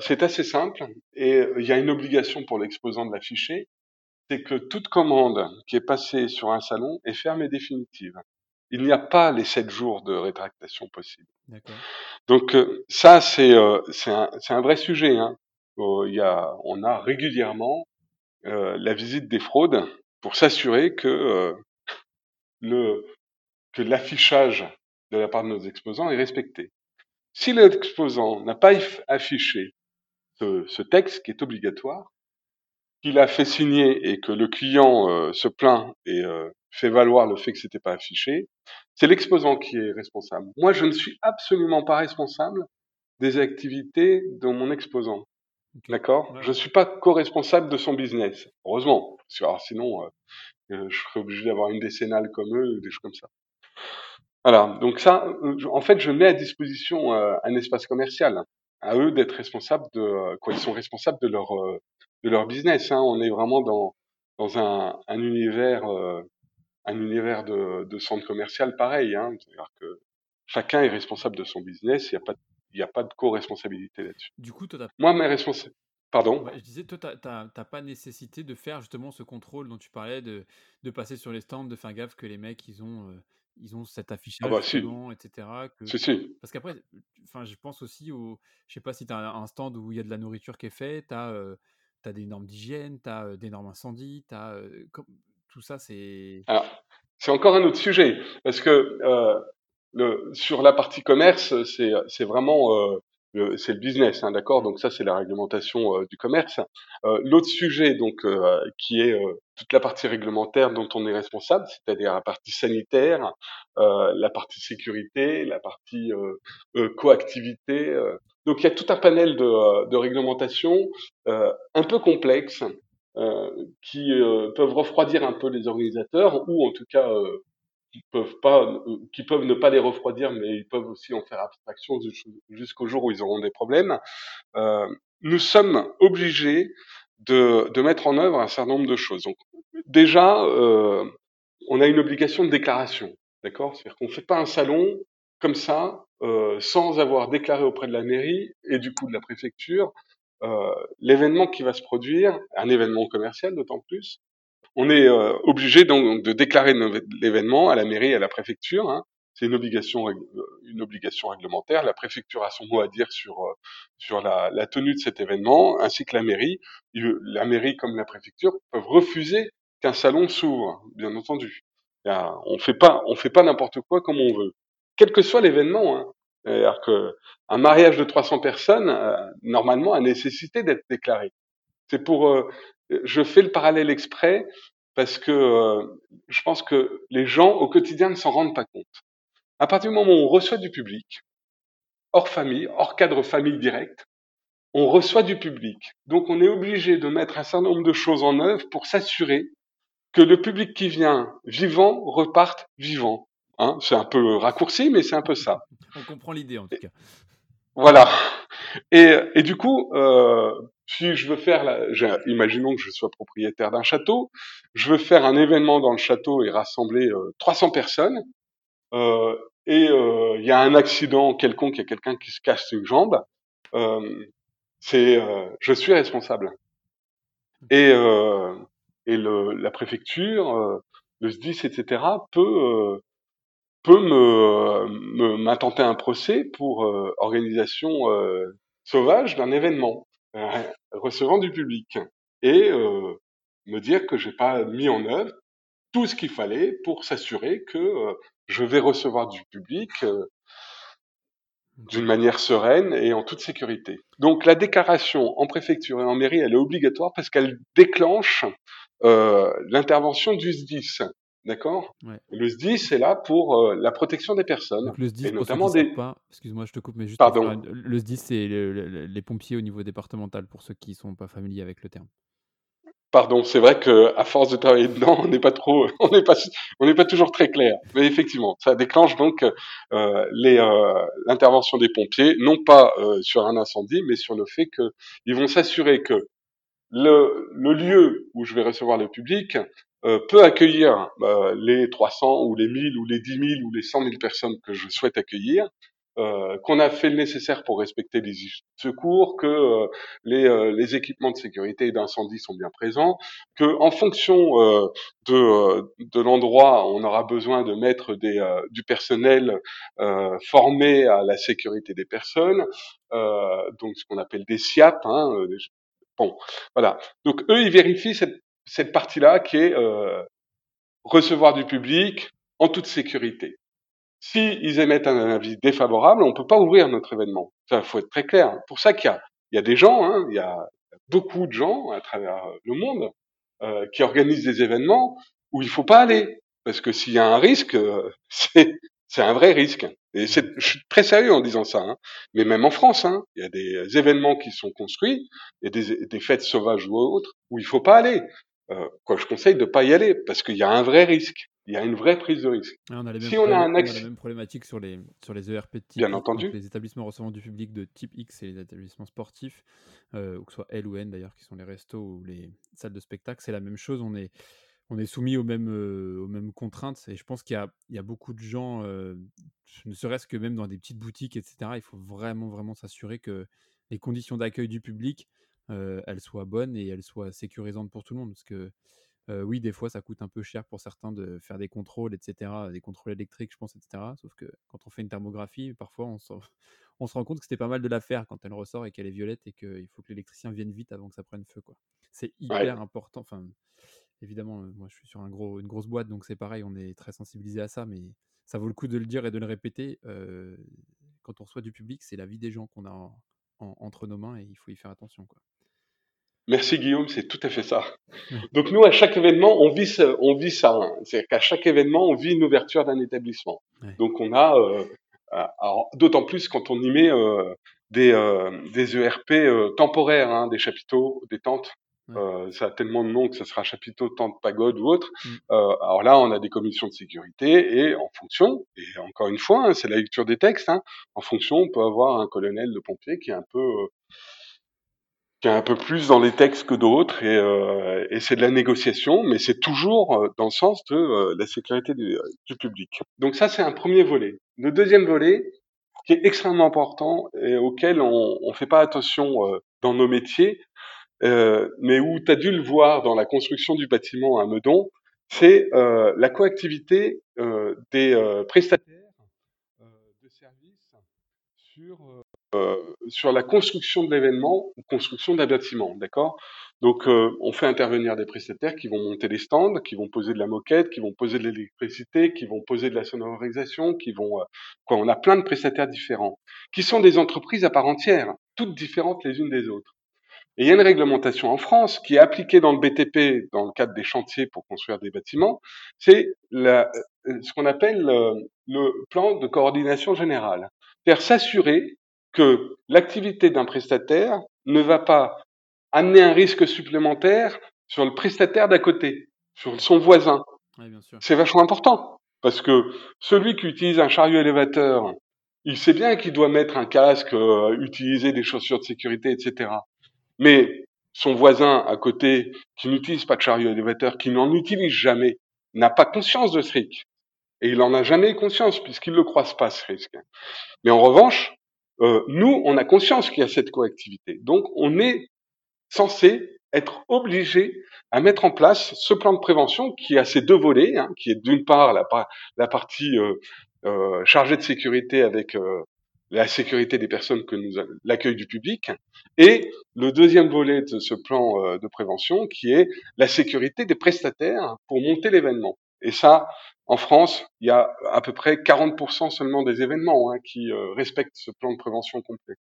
c'est assez simple et il y a une obligation pour l'exposant de l'afficher, c'est que toute commande qui est passée sur un salon est ferme et définitive. Il n'y a pas les sept jours de rétractation possible. Donc euh, ça, c'est euh, c'est un, un vrai sujet. Hein. Euh, il y a, on a régulièrement euh, la visite des fraudes pour s'assurer que euh, le que l'affichage de la part de nos exposants est respecté. Si l'exposant n'a pas affiché ce, ce texte qui est obligatoire, qu'il a fait signer et que le client euh, se plaint et, euh, fait valoir le fait que c'était pas affiché. C'est l'exposant qui est responsable. Moi, je ne suis absolument pas responsable des activités de mon exposant. D'accord? Je ne suis pas co-responsable de son business. Heureusement. Parce que, sinon, euh, euh, je serais obligé d'avoir une décennale comme eux, ou des choses comme ça. Voilà. Donc ça, euh, en fait, je mets à disposition un espace commercial. À eux d'être responsables de quoi ils sont responsables de leur de leur business. Hein. On est vraiment dans dans un, un univers un univers de, de centre commercial pareil. Hein. C'est-à-dire que chacun est responsable de son business. Il n'y a pas de il n'y a pas de co-responsabilité là-dessus. Du coup, toi, Moi, mes responsables. Pardon? Je disais, toi, tu n'as pas nécessité de faire justement ce contrôle dont tu parlais, de, de passer sur les stands, de faire gaffe que les mecs, ils ont, euh, ils ont cet affichage, ah bah, si. etc. Que... Si, si. Parce qu'après, je pense aussi au. Je sais pas si tu as un stand où il y a de la nourriture qui est faite, tu as, euh, des normes d'hygiène, tu as euh, des normes incendies, tu as. Ça, c'est. C'est encore un autre sujet. Parce que le, sur la partie commerce, c'est vraiment euh, c'est le business, hein, d'accord? Donc ça, c'est la réglementation euh, du commerce. Euh, L'autre sujet, donc, qui est toute la partie réglementaire dont on est responsable, c'est-à-dire la partie sanitaire, la partie sécurité, la partie coactivité. Donc il y a tout un panel de, de réglementations un peu complexes qui peuvent refroidir un peu les organisateurs ou en tout cas qui peuvent pas, euh, qui peuvent ne pas les refroidir, mais ils peuvent aussi en faire abstraction jusqu'au jour où ils auront des problèmes. Euh, nous sommes obligés de, de, mettre en œuvre un certain nombre de choses. Donc, déjà, euh, on a une obligation de déclaration, d'accord? C'est-à-dire qu'on ne fait pas un salon comme ça, euh, sans avoir déclaré auprès de la mairie et du coup de la préfecture euh, l'événement qui va se produire, un événement commercial d'autant plus, on est euh, obligé donc de déclarer l'événement à la mairie, à la préfecture. Hein. C'est une obligation, euh, une obligation réglementaire. La préfecture a son mot à dire sur euh, sur la, la, tenue de cet événement, ainsi que la mairie. La mairie comme la préfecture peuvent refuser qu'un salon s'ouvre, bien entendu. On fait pas, on fait pas n'importe quoi comme on veut, quel que soit l'événement. Hein. C'est-à-dire que un mariage de 300 personnes, normalement, a nécessité d'être déclaré. C'est pour, je fais le parallèle exprès parce que euh, je pense que les gens au quotidien ne s'en rendent pas compte. À partir du moment où on reçoit du public, hors famille, hors cadre famille direct, on reçoit du public. Donc on est obligé de mettre un certain nombre de choses en œuvre pour s'assurer que le public qui vient vivant reparte vivant. Hein, c'est un peu raccourci, mais c'est un peu ça. On comprend l'idée en tout cas. Voilà. Et, et du coup, euh, si je veux faire, la, imaginons que je sois propriétaire d'un château, je veux faire un événement dans le château et rassembler 300 euh, personnes, euh, et euh, il y a un accident quelconque, il y a quelqu'un qui se casse une jambe, euh, c'est, je suis responsable. Et, et le, la préfecture, le SDIS, etc., peut peut me m'intenter un procès pour organisation sauvage d'un événement. Euh, recevant du public et euh, me dire que j'ai pas mis en œuvre tout ce qu'il fallait pour s'assurer que euh, je vais recevoir du public d'une manière sereine et en toute sécurité. Donc la déclaration en préfecture et en mairie, elle est obligatoire parce qu'elle déclenche euh, l'intervention du SDIS. D'accord? Le SDIS c'est là pour euh, la protection des personnes. Donc le SDIS, et notamment des... excuse-moi, je te coupe, mais juste. Pardon. le SDIS, c'est les pompiers au niveau départemental, pour ceux qui ne sont pas familiers avec le terme. Pardon, c'est vrai que à force de travailler dedans, on n'est pas trop, on n'est pas, on n'est pas toujours très clair. Mais effectivement, ça déclenche donc euh, euh, l'intervention des pompiers, non pas sur un incendie, mais sur le fait qu'ils vont s'assurer que le, le lieu où je vais recevoir le public euh, peut accueillir euh, les 300 ou les 1000 ou les 10 000 ou les 100 000 personnes que je souhaite accueillir, euh, qu'on a fait le nécessaire pour respecter les secours, que euh, les, euh, les, équipements de sécurité et d'incendie sont bien présents, que en fonction de, de l'endroit, on aura besoin de mettre des, du personnel formé à la sécurité des personnes, donc ce qu'on appelle des SIAP. Hein, bon, voilà. Donc eux, ils vérifient cette cette partie-là qui est euh, recevoir du public en toute sécurité. Si ils émettent un avis défavorable, on peut pas ouvrir notre événement. Ça, faut être très clair. Pour ça qu'il y il y a des gens, hein, il y a beaucoup de gens à travers le monde euh, qui organisent des événements où il faut pas aller Parce que s'il y a un risque, euh, c'est un vrai risque. Et je suis très sérieux en disant ça. Hein. Mais même en France, hein, il y a des événements qui sont construits, il a des, des fêtes sauvages ou autres où il faut pas aller. Euh, quoi, je conseille de pas y aller parce qu'il y a un vrai risque. Il y a une vraie prise de risque. on a si on a un accident, même problématique sur les sur les ERP de type Bien entendu. les établissements recevant du public de type X et les établissements sportifs, euh, ou que ce soit L ou N d'ailleurs, qui sont les restos ou les salles de spectacle, c'est la même chose. On est on est soumis aux mêmes, aux mêmes contraintes. Et je pense qu'il y, y a, beaucoup de gens, ne serait-ce que même dans des petites boutiques, etc., il faut vraiment, vraiment s'assurer que les conditions d'accueil du public, elles soient bonnes et elles soient sécurisantes pour tout le monde. Parce que oui, des fois, ça coûte un peu cher pour certains de faire des contrôles, etc., des contrôles électriques, je pense, etc. Sauf que quand on fait une thermographie, parfois, on, on se rend compte que c'était pas mal de la faire quand elle ressort et qu'elle est violette et qu'il faut que l'électricien vienne vite avant que ça prenne feu. C'est hyper important. Enfin, évidemment, euh, moi je suis sur un gros, une grosse boîte, donc c'est pareil, on est très sensibilisé à ça, mais ça vaut le coup de le dire et de le répéter. Euh, quand on reçoit du public, c'est la vie des gens qu'on a entre nos mains et il faut y faire attention. Quoi. Merci Guillaume, c'est tout à fait ça. Donc nous, à chaque événement, on vit, on vit ça. Hein. C'est-à-dire qu'à chaque événement, on vit une ouverture d'un établissement. Donc on a, euh, d'autant plus quand on y met des, des ERP temporaires, hein, des chapiteaux, des tentes. Euh, ça a tellement de noms que ce sera chapiteau, tente, pagode ou autre. Mm. Euh, alors là, on a des commissions de sécurité et en fonction, et encore une fois, hein, c'est la lecture des textes, hein, en fonction, on peut avoir un colonel de pompiers qui est un peu euh, qui est un peu plus dans les textes que d'autres et, euh, et c'est de la négociation, mais c'est toujours euh, dans le sens de la sécurité du, du, public. Donc ça, c'est un premier volet. Le deuxième volet, qui est extrêmement important et auquel on ne fait pas attention dans nos métiers, euh, mais où tu as dû le voir dans la construction du bâtiment à Meudon, c'est euh, la coactivité euh, des euh, prestataires euh, de services sur, sur la construction de l'événement ou construction d'un bâtiment, d'accord? Donc on fait intervenir des prestataires qui vont monter les stands, qui vont poser de la moquette, qui vont poser de l'électricité, qui vont poser de la sonorisation, qui vont quoi On a plein de prestataires différents, qui sont des entreprises à part entière, toutes différentes les unes des autres. Et il y a une réglementation en France qui est appliquée dans le BTP, dans le cadre des chantiers pour construire des bâtiments, c'est euh, ce qu'on appelle le, plan de coordination générale. C'est-à-dire s'assurer que l'activité d'un prestataire ne va pas amener un risque supplémentaire sur le prestataire d'à côté, sur son voisin. c'est vachement important parce que celui qui utilise un chariot élévateur, il sait bien qu'il doit mettre un casque, euh, utiliser des chaussures de sécurité, etc. Mais son voisin à côté, qui n'utilise pas de chariot élévateur, qui n'en utilise jamais, n'a pas conscience de ce risque. Et il n'en a jamais conscience puisqu'il ne le croise pas, ce risque. Mais en revanche, euh, nous, on a conscience qu'il y a cette coactivité. Donc, on est censé être obligé à mettre en place ce plan de prévention qui a ces deux volets, hein, qui est d'une part la, partie euh, euh, chargée de sécurité avec euh, la sécurité des personnes que nous l'accueil du public et le deuxième volet de ce plan de prévention qui est la sécurité des prestataires pour monter l'événement. Et ça, en France, il y a à peu près 40% seulement des événements hein, qui euh, respectent ce plan de prévention complet.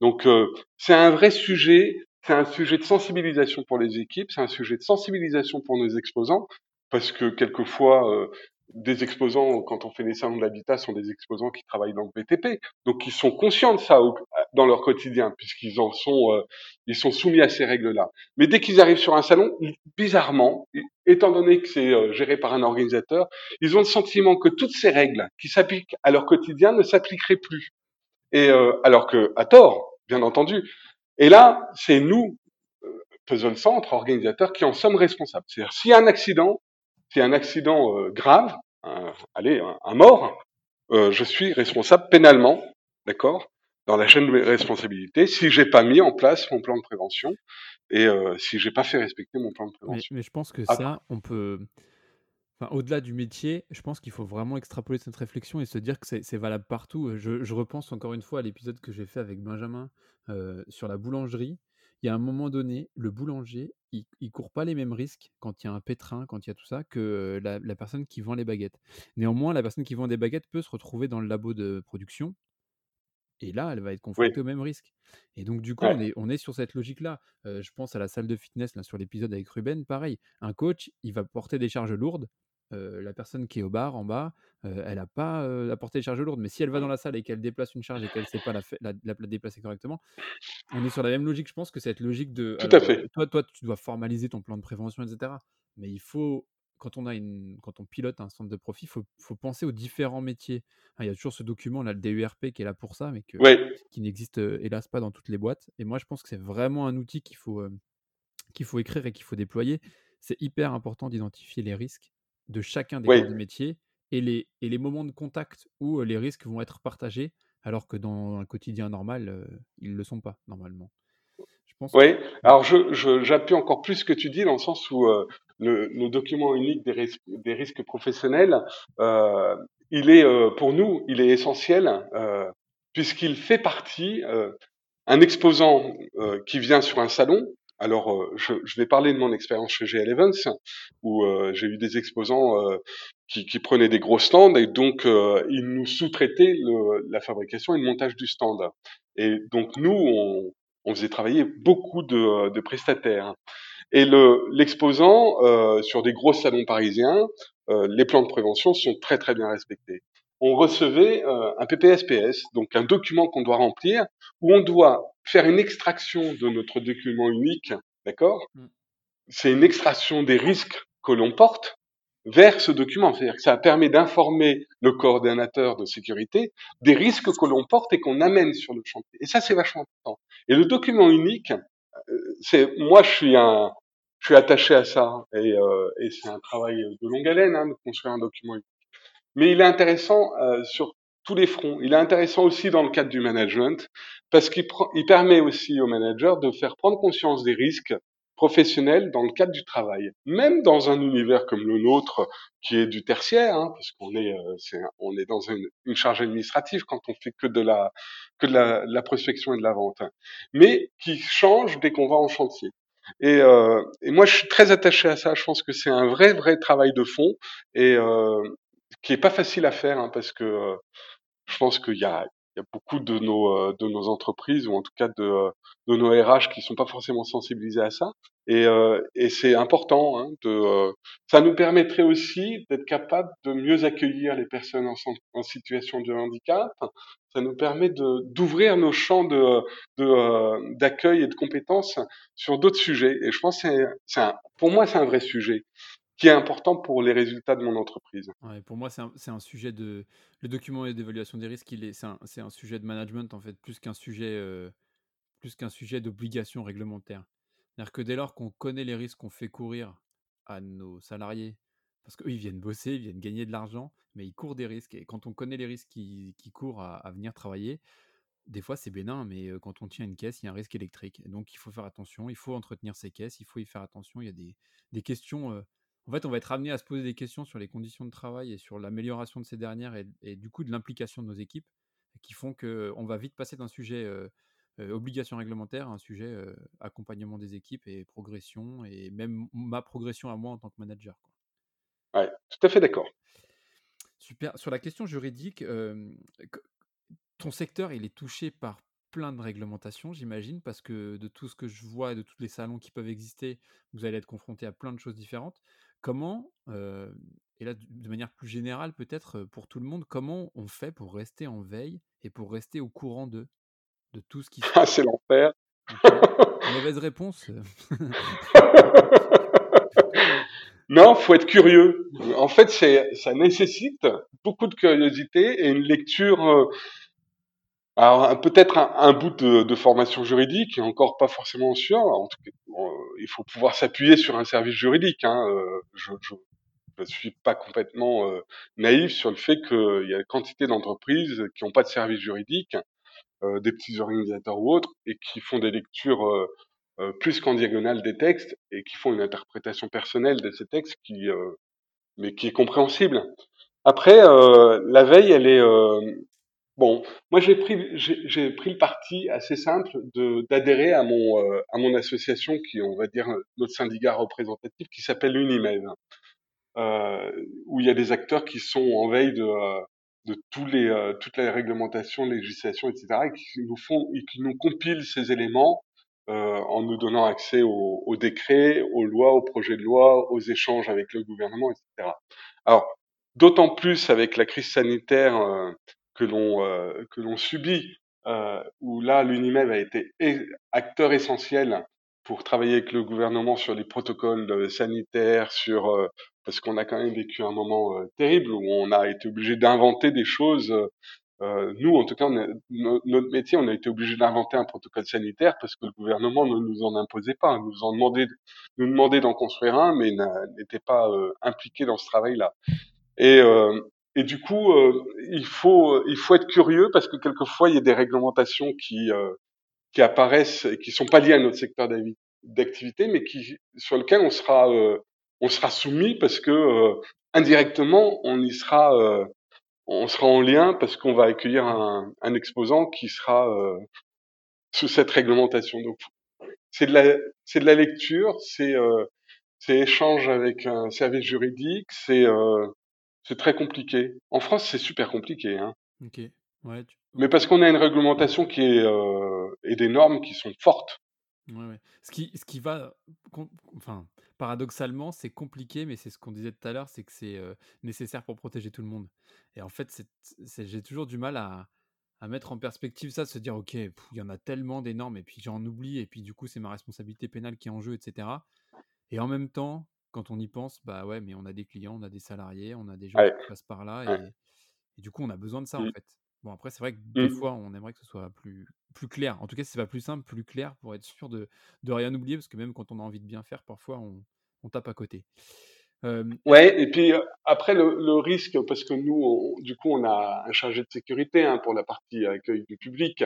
Donc euh, c'est un vrai sujet, c'est un sujet de sensibilisation pour les équipes, c'est un sujet de sensibilisation pour nos exposants, parce que quelquefois des exposants, quand on fait les salons de l'habitat, sont des exposants qui travaillent dans le BTP, donc ils sont conscients de ça dans leur quotidien, puisqu'ils en sont, euh, ils sont soumis à ces règles-là. Mais dès qu'ils arrivent sur un salon, bizarrement, étant donné que c'est euh, géré par un organisateur, ils ont le sentiment que toutes ces règles qui s'appliquent à leur quotidien ne s'appliqueraient plus. Et euh, alors que, à tort, bien entendu. Et là, c'est nous, Puzzle Centre, organisateurs, qui en sommes responsables. C'est-à-dire, s'il y a un accident, c'est un accident euh, grave, allez, un, mort, euh, je suis responsable pénalement, d'accord, dans la chaîne de responsabilité, si j'ai pas mis en place mon plan de prévention et euh, si j'ai pas fait respecter mon plan de prévention. Mais, je pense que ça, on peut. au-delà du métier, je pense qu'il faut vraiment extrapoler cette réflexion et se dire que c'est valable partout. Je, je, repense encore une fois à l'épisode que j'ai fait avec Benjamin sur la boulangerie il y a un moment donné, le boulanger, il, ne court pas les mêmes risques quand il y a un pétrin, quand il y a tout ça, que la, personne qui vend les baguettes. Néanmoins, la personne qui vend des baguettes peut se retrouver dans le labo de production. Et là, elle va être confrontée au même risque. Et donc, du coup, on, est, on est sur cette logique-là. je pense à la salle de fitness, là, sur l'épisode avec Ruben, pareil. Un coach, il va porter des charges lourdes. La personne qui est au bar en bas, elle n'a pas la portée de charge lourde. Mais si elle va dans la salle et qu'elle déplace une charge et qu'elle ne sait pas la, déplacer correctement, on est sur la même logique, je pense, que cette logique de. Tout à fait. Toi, toi, tu dois formaliser ton plan de prévention, etc. Mais il faut quand on, a une, quand on pilote un centre de profit, il faut, faut, penser aux différents métiers. il y a toujours ce document, là, le DURP, qui est là pour ça, mais qui n'existe hélas pas dans toutes les boîtes. Et moi, je pense que c'est vraiment un outil qu'il faut, qu'il faut écrire et qu'il faut déployer. C'est hyper important d'identifier les risques de chacun des métiers et les, et les moments de contact où les risques vont être partagés, alors que dans un quotidien normal, ils ne le sont pas, normalement. Je pense oui, alors j'appuie encore plus ce que tu dis dans le sens où le, document unique des risques, des risques professionnels, euh, il est pour nous, il est essentiel puisqu'il fait partie. un exposant qui vient sur un salon, alors, je, je, vais parler de mon expérience chez GL Evans, où j'ai eu des exposants qui, qui, prenaient des gros stands et donc ils nous sous-traitaient la fabrication et le montage du stand. Et donc nous, on, on faisait travailler beaucoup de, de prestataires. Et l'exposant, euh, sur des gros salons parisiens, euh, les plans de prévention sont très très bien respectés. On recevait euh, un PPSPS, donc un document qu'on doit remplir, où on doit faire une extraction de notre document unique, d'accord? Mm. C'est une extraction des risques que l'on porte vers ce document. C'est-à-dire que ça permet d'informer le coordonnateur de sécurité des risques que l'on porte et qu'on amène sur le chantier. Et ça, c'est vachement important. Et le document unique, c'est moi, je suis un, je suis attaché à ça et, euh, et c'est un travail de longue haleine hein, de construire un document unique. Mais il est intéressant euh, sur tous les fronts. Il est intéressant aussi dans le cadre du management parce qu'il il permet aussi aux managers de faire prendre conscience des risques professionnels dans le cadre du travail, même dans un univers comme le nôtre qui est du tertiaire, hein, parce qu'on est, euh, est, on est dans une, une, charge administrative quand on fait que de la que de la, la prospection et de la vente, mais qui change dès qu'on va en chantier. Et, euh, et, moi, je suis très attaché à ça. Je pense que c'est un vrai, vrai travail de fond et euh, qui est pas facile à faire hein, parce que je pense qu'il y a, il y a beaucoup de nos, de nos entreprises, ou en tout cas de, de nos RH, qui sont pas forcément sensibilisés à ça. Et, euh, et c'est important. Hein, de, euh, ça nous permettrait aussi d'être capable de mieux accueillir les personnes en, situation de handicap. Ça nous permet de d'ouvrir nos champs de d'accueil et de compétences sur d'autres sujets. Et je pense que c'est, pour moi, c'est un vrai sujet qui est important pour les résultats de mon entreprise. pour moi, c'est un, sujet de. Le document d'évaluation des risques, c'est un, sujet de management, en fait, plus qu'un sujet, euh, plus sujet d'obligation réglementaire. C'est-à-dire que dès lors qu'on connaît les risques qu'on fait courir à nos salariés, parce qu'eux, ils viennent bosser, ils viennent gagner de l'argent, mais ils courent des risques. Et quand on connaît les risques qui, qui courent à, venir travailler, des fois c'est bénin, mais euh, quand on tient une caisse, il y a un risque électrique. donc il faut faire attention, il faut entretenir ces caisses, il faut y faire attention. Il y a des, des questions. Euh, en fait, on va être amené à se poser des questions sur les conditions de travail et sur l'amélioration de ces dernières et, du coup de l'implication de nos équipes qui font qu'on va vite passer d'un sujet euh, euh, obligation réglementaire à un sujet euh, accompagnement des équipes et progression et même ma progression à moi en tant que manager. Quoi. Ouais, tout à fait d'accord. Super. Sur la question juridique, ton secteur, il est touché par plein de réglementations, j'imagine, parce que de tout ce que je vois et de tous les salons qui peuvent exister, vous allez être confronté à plein de choses différentes. Comment, et là de manière plus générale peut-être pour tout le monde, comment on fait pour rester en veille et pour rester au courant de, de tout ce qui se Ah, c'est l'enfer. Mauvaise réponse. non, faut être curieux. En fait, ça nécessite beaucoup de curiosité et une lecture alors peut-être un, bout de, formation juridique, encore pas forcément sûr. En tout cas, il faut pouvoir s'appuyer sur un service juridique. Hein. Euh, je, ne suis pas complètement euh, naïf sur le fait qu'il y a une quantité d'entreprises qui n'ont pas de service juridique, euh, des petits organisateurs ou autres, et qui font des lectures plus qu'en diagonale des textes et qui font une interprétation personnelle de ces textes qui, mais qui est compréhensible. Après, la veille, elle est, Bon, moi j'ai pris j'ai pris le parti assez simple de d'adhérer à mon euh, à mon association qui on va dire notre syndicat représentatif qui s'appelle Unimed, euh, où il y a des acteurs qui sont en veille de euh, de tous les euh, toutes les réglementations, législations, etc. et qui nous font et qui nous compilent ces éléments en nous donnant accès aux, aux, décrets, aux lois, aux projets de loi, aux échanges avec le gouvernement, etc. Alors, d'autant plus avec la crise sanitaire que l'on que l'on subit, où là l'UNIMED a été acteur essentiel pour travailler avec le gouvernement sur les protocoles sanitaires, sur parce qu'on a quand même vécu un moment terrible où on a été obligé d'inventer des choses euh, nous, en tout cas, notre métier, on a été obligé d'inventer un protocole sanitaire parce que le gouvernement ne nous en imposait pas, nous en demandait, nous demandait d'en construire un, mais n'était pas euh, impliqué dans ce travail-là. Et, euh, et du coup, euh, il faut, il faut être curieux parce que quelquefois, il y a des réglementations qui euh, qui apparaissent et qui sont pas liées à notre secteur d'activité, mais qui sur lequel on sera on sera soumis parce que indirectement, on y sera on sera en lien parce qu'on va accueillir un, un, exposant qui sera euh, sous cette réglementation. Donc, c'est de la, c'est de la lecture, c'est, euh, c'est échange avec un service juridique, c'est, euh, c'est très compliqué. En France, c'est super compliqué. Hein. Ok. Ouais, Mais parce qu'on a une réglementation qui est euh, et des normes qui sont fortes. Ouais, ouais. Ce qui, ce qui va, enfin, paradoxalement, c'est compliqué, mais c'est ce qu'on disait tout à l'heure, c'est que c'est nécessaire pour protéger tout le monde. Et en fait, j'ai toujours du mal à, mettre en perspective ça, de se dire, ok, il y en a tellement d'énormes, et puis j'en oublie, et puis du coup, c'est ma responsabilité pénale qui est en jeu, etc. Et en même temps, quand on y pense, bah ouais, mais on a des clients, on a des salariés, on a des gens qui passent par là, et, du coup, on a besoin de ça, en mmh. fait. Bon, après, c'est vrai que des mmh. fois, on aimerait que ce soit plus, plus clair. En tout cas, si c'est pas plus simple, plus clair pour être sûr de, de rien oublier, parce que même quand on a envie de bien faire, parfois, on, on tape à côté. Ouais, et puis après le, le, risque, parce que nous, du coup, on a un chargé de sécurité hein, pour la partie accueil du public.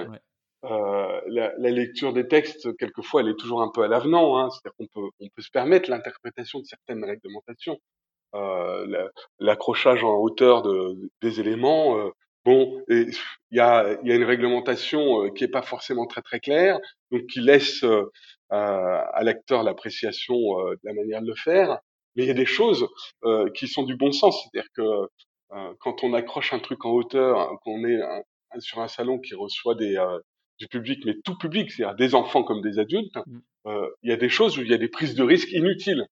Euh, la, la, lecture des textes, quelquefois, elle est toujours un peu à l'avenant. Hein, C'est-à-dire qu'on peut, on peut se permettre l'interprétation de certaines réglementations. Euh, L'accrochage en hauteur de, des éléments, euh, Bon, il y a, y a, une réglementation euh, qui est pas forcément très très claire, donc qui laisse euh, à l'acteur l'appréciation euh, de la manière de le faire. Mais il y a des choses qui sont du bon sens, c'est-à-dire que quand on accroche un truc en hauteur, qu'on est sur un salon qui reçoit des du public, mais tout public, c'est-à-dire des enfants comme des adultes, mmh. il y a des choses où il y a des prises de risques inutiles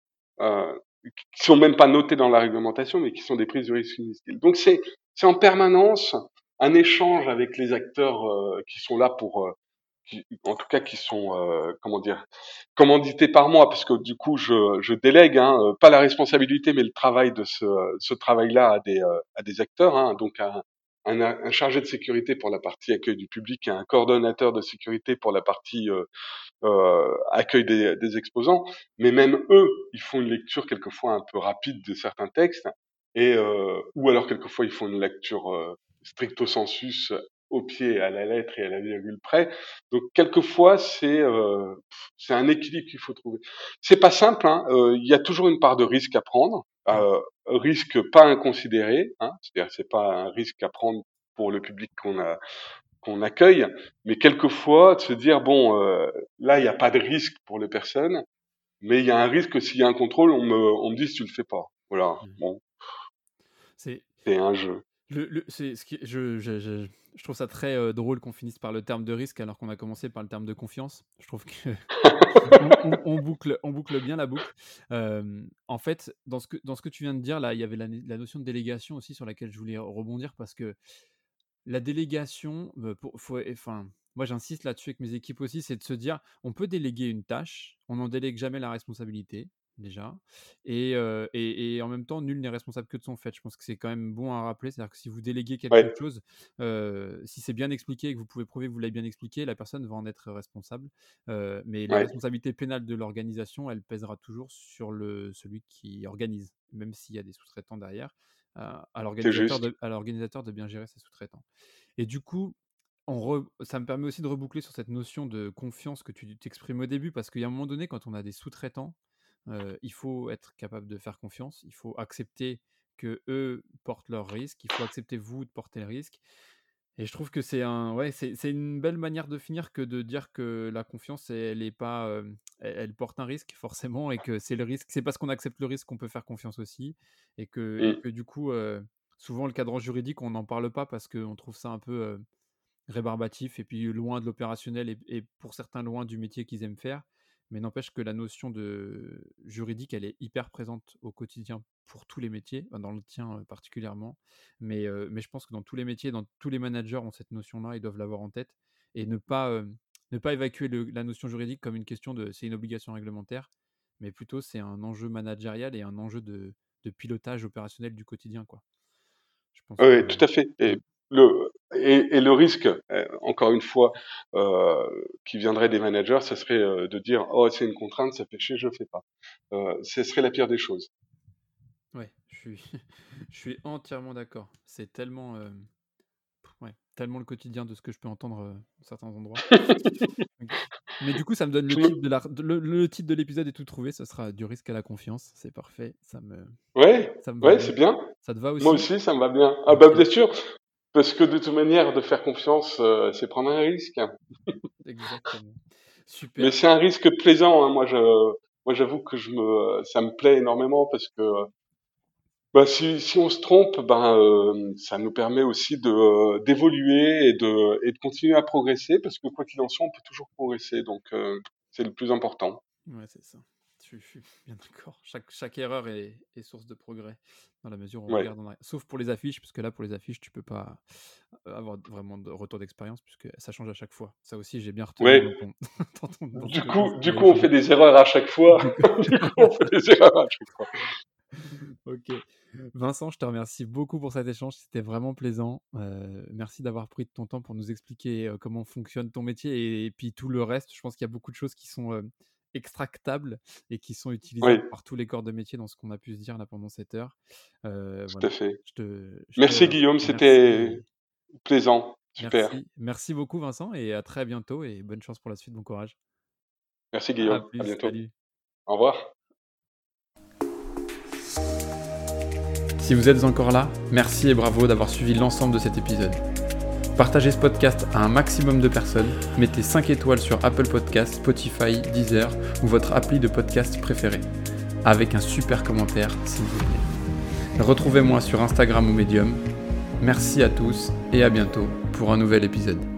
qui sont même pas notées dans la réglementation, mais qui sont des prises de risques inutiles. Donc c'est c'est en permanence un échange avec les acteurs euh, qui sont là pour, euh, qui, en tout cas qui sont, euh, comment dire, commandités par moi, parce que du coup je, je délègue, hein, pas la responsabilité, mais le travail de ce, ce travail-là à des, à des acteurs, hein, donc un, un, un, chargé de sécurité pour la partie accueil du public et un coordonnateur de sécurité pour la partie euh, accueil des, des, exposants. Mais même eux, ils font une lecture quelquefois un peu rapide de certains textes et euh, ou alors quelquefois ils font une lecture euh, stricto sensus au pied, à la lettre et à la virgule près. Donc quelquefois c'est euh, c'est un équilibre qu'il faut trouver. C'est pas simple. Hein. Euh, il y a toujours une part de risque à prendre, euh, risque pas inconsidéré. Hein. C'est-à-dire c'est pas un risque à prendre pour le public qu'on a qu'on accueille, mais quelquefois de se dire bon euh, là il n'y a pas de risque pour les personnes, mais il y a un risque s'il y a un contrôle on me on me dit si tu le fais pas. Voilà. Mmh. Bon c'est un jeu. Le, c'est ce qui, je, je, je, je, trouve ça très euh, drôle qu'on finisse par le terme de risque alors qu'on a commencé par le terme de confiance. Je trouve que on, boucle, on boucle bien la boucle. En fait, dans ce, que, dans ce que tu viens de dire, là, il y avait la, notion de délégation aussi sur laquelle je voulais rebondir parce que la délégation, enfin, moi j'insiste là-dessus avec mes équipes aussi, c'est de se dire, on peut déléguer une tâche, on n'en délègue jamais la responsabilité déjà. Et, et, en même temps, nul n'est responsable que de son fait. Je pense que c'est quand même bon à rappeler. C'est-à-dire que si vous déléguez quelque chose, si c'est bien expliqué et que vous pouvez prouver que vous l'avez bien expliqué, la personne va en être responsable. mais la responsabilité pénale de l'organisation, elle pèsera toujours sur le, celui qui organise, même s'il y a des sous-traitants derrière, à l'organisateur de, de, bien gérer ses sous-traitants. Et du coup, on ça me permet aussi de reboucler sur cette notion de confiance que tu t'exprimes au début, parce qu'il y a un moment donné, quand on a des sous-traitants, il faut être capable de faire confiance, il faut accepter que eux portent leurs risques, il faut accepter vous de porter le risque. Et je trouve que c'est un, ouais, c'est, une belle manière de finir que de dire que la confiance, elle est pas, elle, porte un risque forcément, et que c'est le risque, c'est parce qu'on accepte le risque qu'on peut faire confiance aussi, et que, mmh. que du coup, souvent le cadran juridique, on n'en parle pas parce qu'on trouve ça un peu rébarbatif et puis loin de l'opérationnel et, pour certains loin du métier qu'ils aiment faire. Mais n'empêche que la notion de juridique, elle est hyper présente au quotidien pour tous les métiers, dans le tien particulièrement. Mais, mais je pense que dans tous les métiers, dans tous les managers ont cette notion-là, ils doivent l'avoir en tête et ne pas, ne pas évacuer la notion juridique comme une question de c'est une obligation réglementaire, mais plutôt c'est un enjeu managérial et un enjeu de, de pilotage opérationnel du quotidien. Quoi. oui, tout à fait. Et le, et, le risque, euh, encore une fois, euh, qui viendrait des managers, ce serait euh, de dire oh c'est une contrainte, ça fait chier, je fais pas. ce serait la pire des choses. Ouais, je suis, je suis entièrement d'accord. C'est tellement, ouais, tellement le quotidien de ce que je peux entendre dans certains endroits. Mais du coup, ça me donne le titre de, la, le, titre de l'épisode est tout trouvé. Ce sera du risque à la confiance. C'est parfait. Ça me. Ouais. ouais, c'est bien. Ça te va aussi. Moi aussi, ça me va bien. Ah bah bien sûr. Parce que de toute manière, de faire confiance, euh, c'est prendre un risque. Exactement. Super. Mais c'est un risque plaisant. Hein. Moi, je, moi, j'avoue que je me, ça me plaît énormément parce que bah, si, si on se trompe, ben, euh, ça nous permet aussi de d'évoluer et de et de continuer à progresser parce que quoi qu'il en soit, on peut toujours progresser. Donc, euh, c'est le plus important. Ouais, c'est ça. Je, suis bien d'accord. Chaque, chaque erreur est, est, source de progrès dans la mesure où on regarde en Sauf pour les affiches, parce que là, pour les affiches, tu peux pas euh, avoir vraiment de retour d'expérience puisque ça change à chaque fois. Ça aussi, j'ai bien retenu. Ouais. du coup, du coup, on fait des erreurs à chaque fois. du coup, on fait des erreurs à chaque fois. ok. Vincent, je te remercie beaucoup pour cet échange. C'était vraiment plaisant. Euh, merci d'avoir pris de ton temps pour nous expliquer euh, comment fonctionne ton métier et, puis tout le reste. Je pense qu'il y a beaucoup de choses qui sont extractables et qui sont utilisés par tous les corps de métier dans ce qu'on a pu se dire là pendant cette heure. Euh, Tout à fait. merci Guillaume, c'était plaisant. Super. Merci. beaucoup Vincent et à très bientôt et bonne chance pour la suite, bon courage. Merci Guillaume, à, bientôt. Au revoir. Si vous êtes encore là, merci et bravo d'avoir suivi l'ensemble de cet épisode. Partagez ce podcast à un maximum de personnes, mettez 5 étoiles sur Apple Podcasts, Spotify, Deezer ou votre appli de podcast préféré, avec un super commentaire s'il vous plaît. Retrouvez-moi sur Instagram ou Medium. Merci à tous et à bientôt pour un nouvel épisode.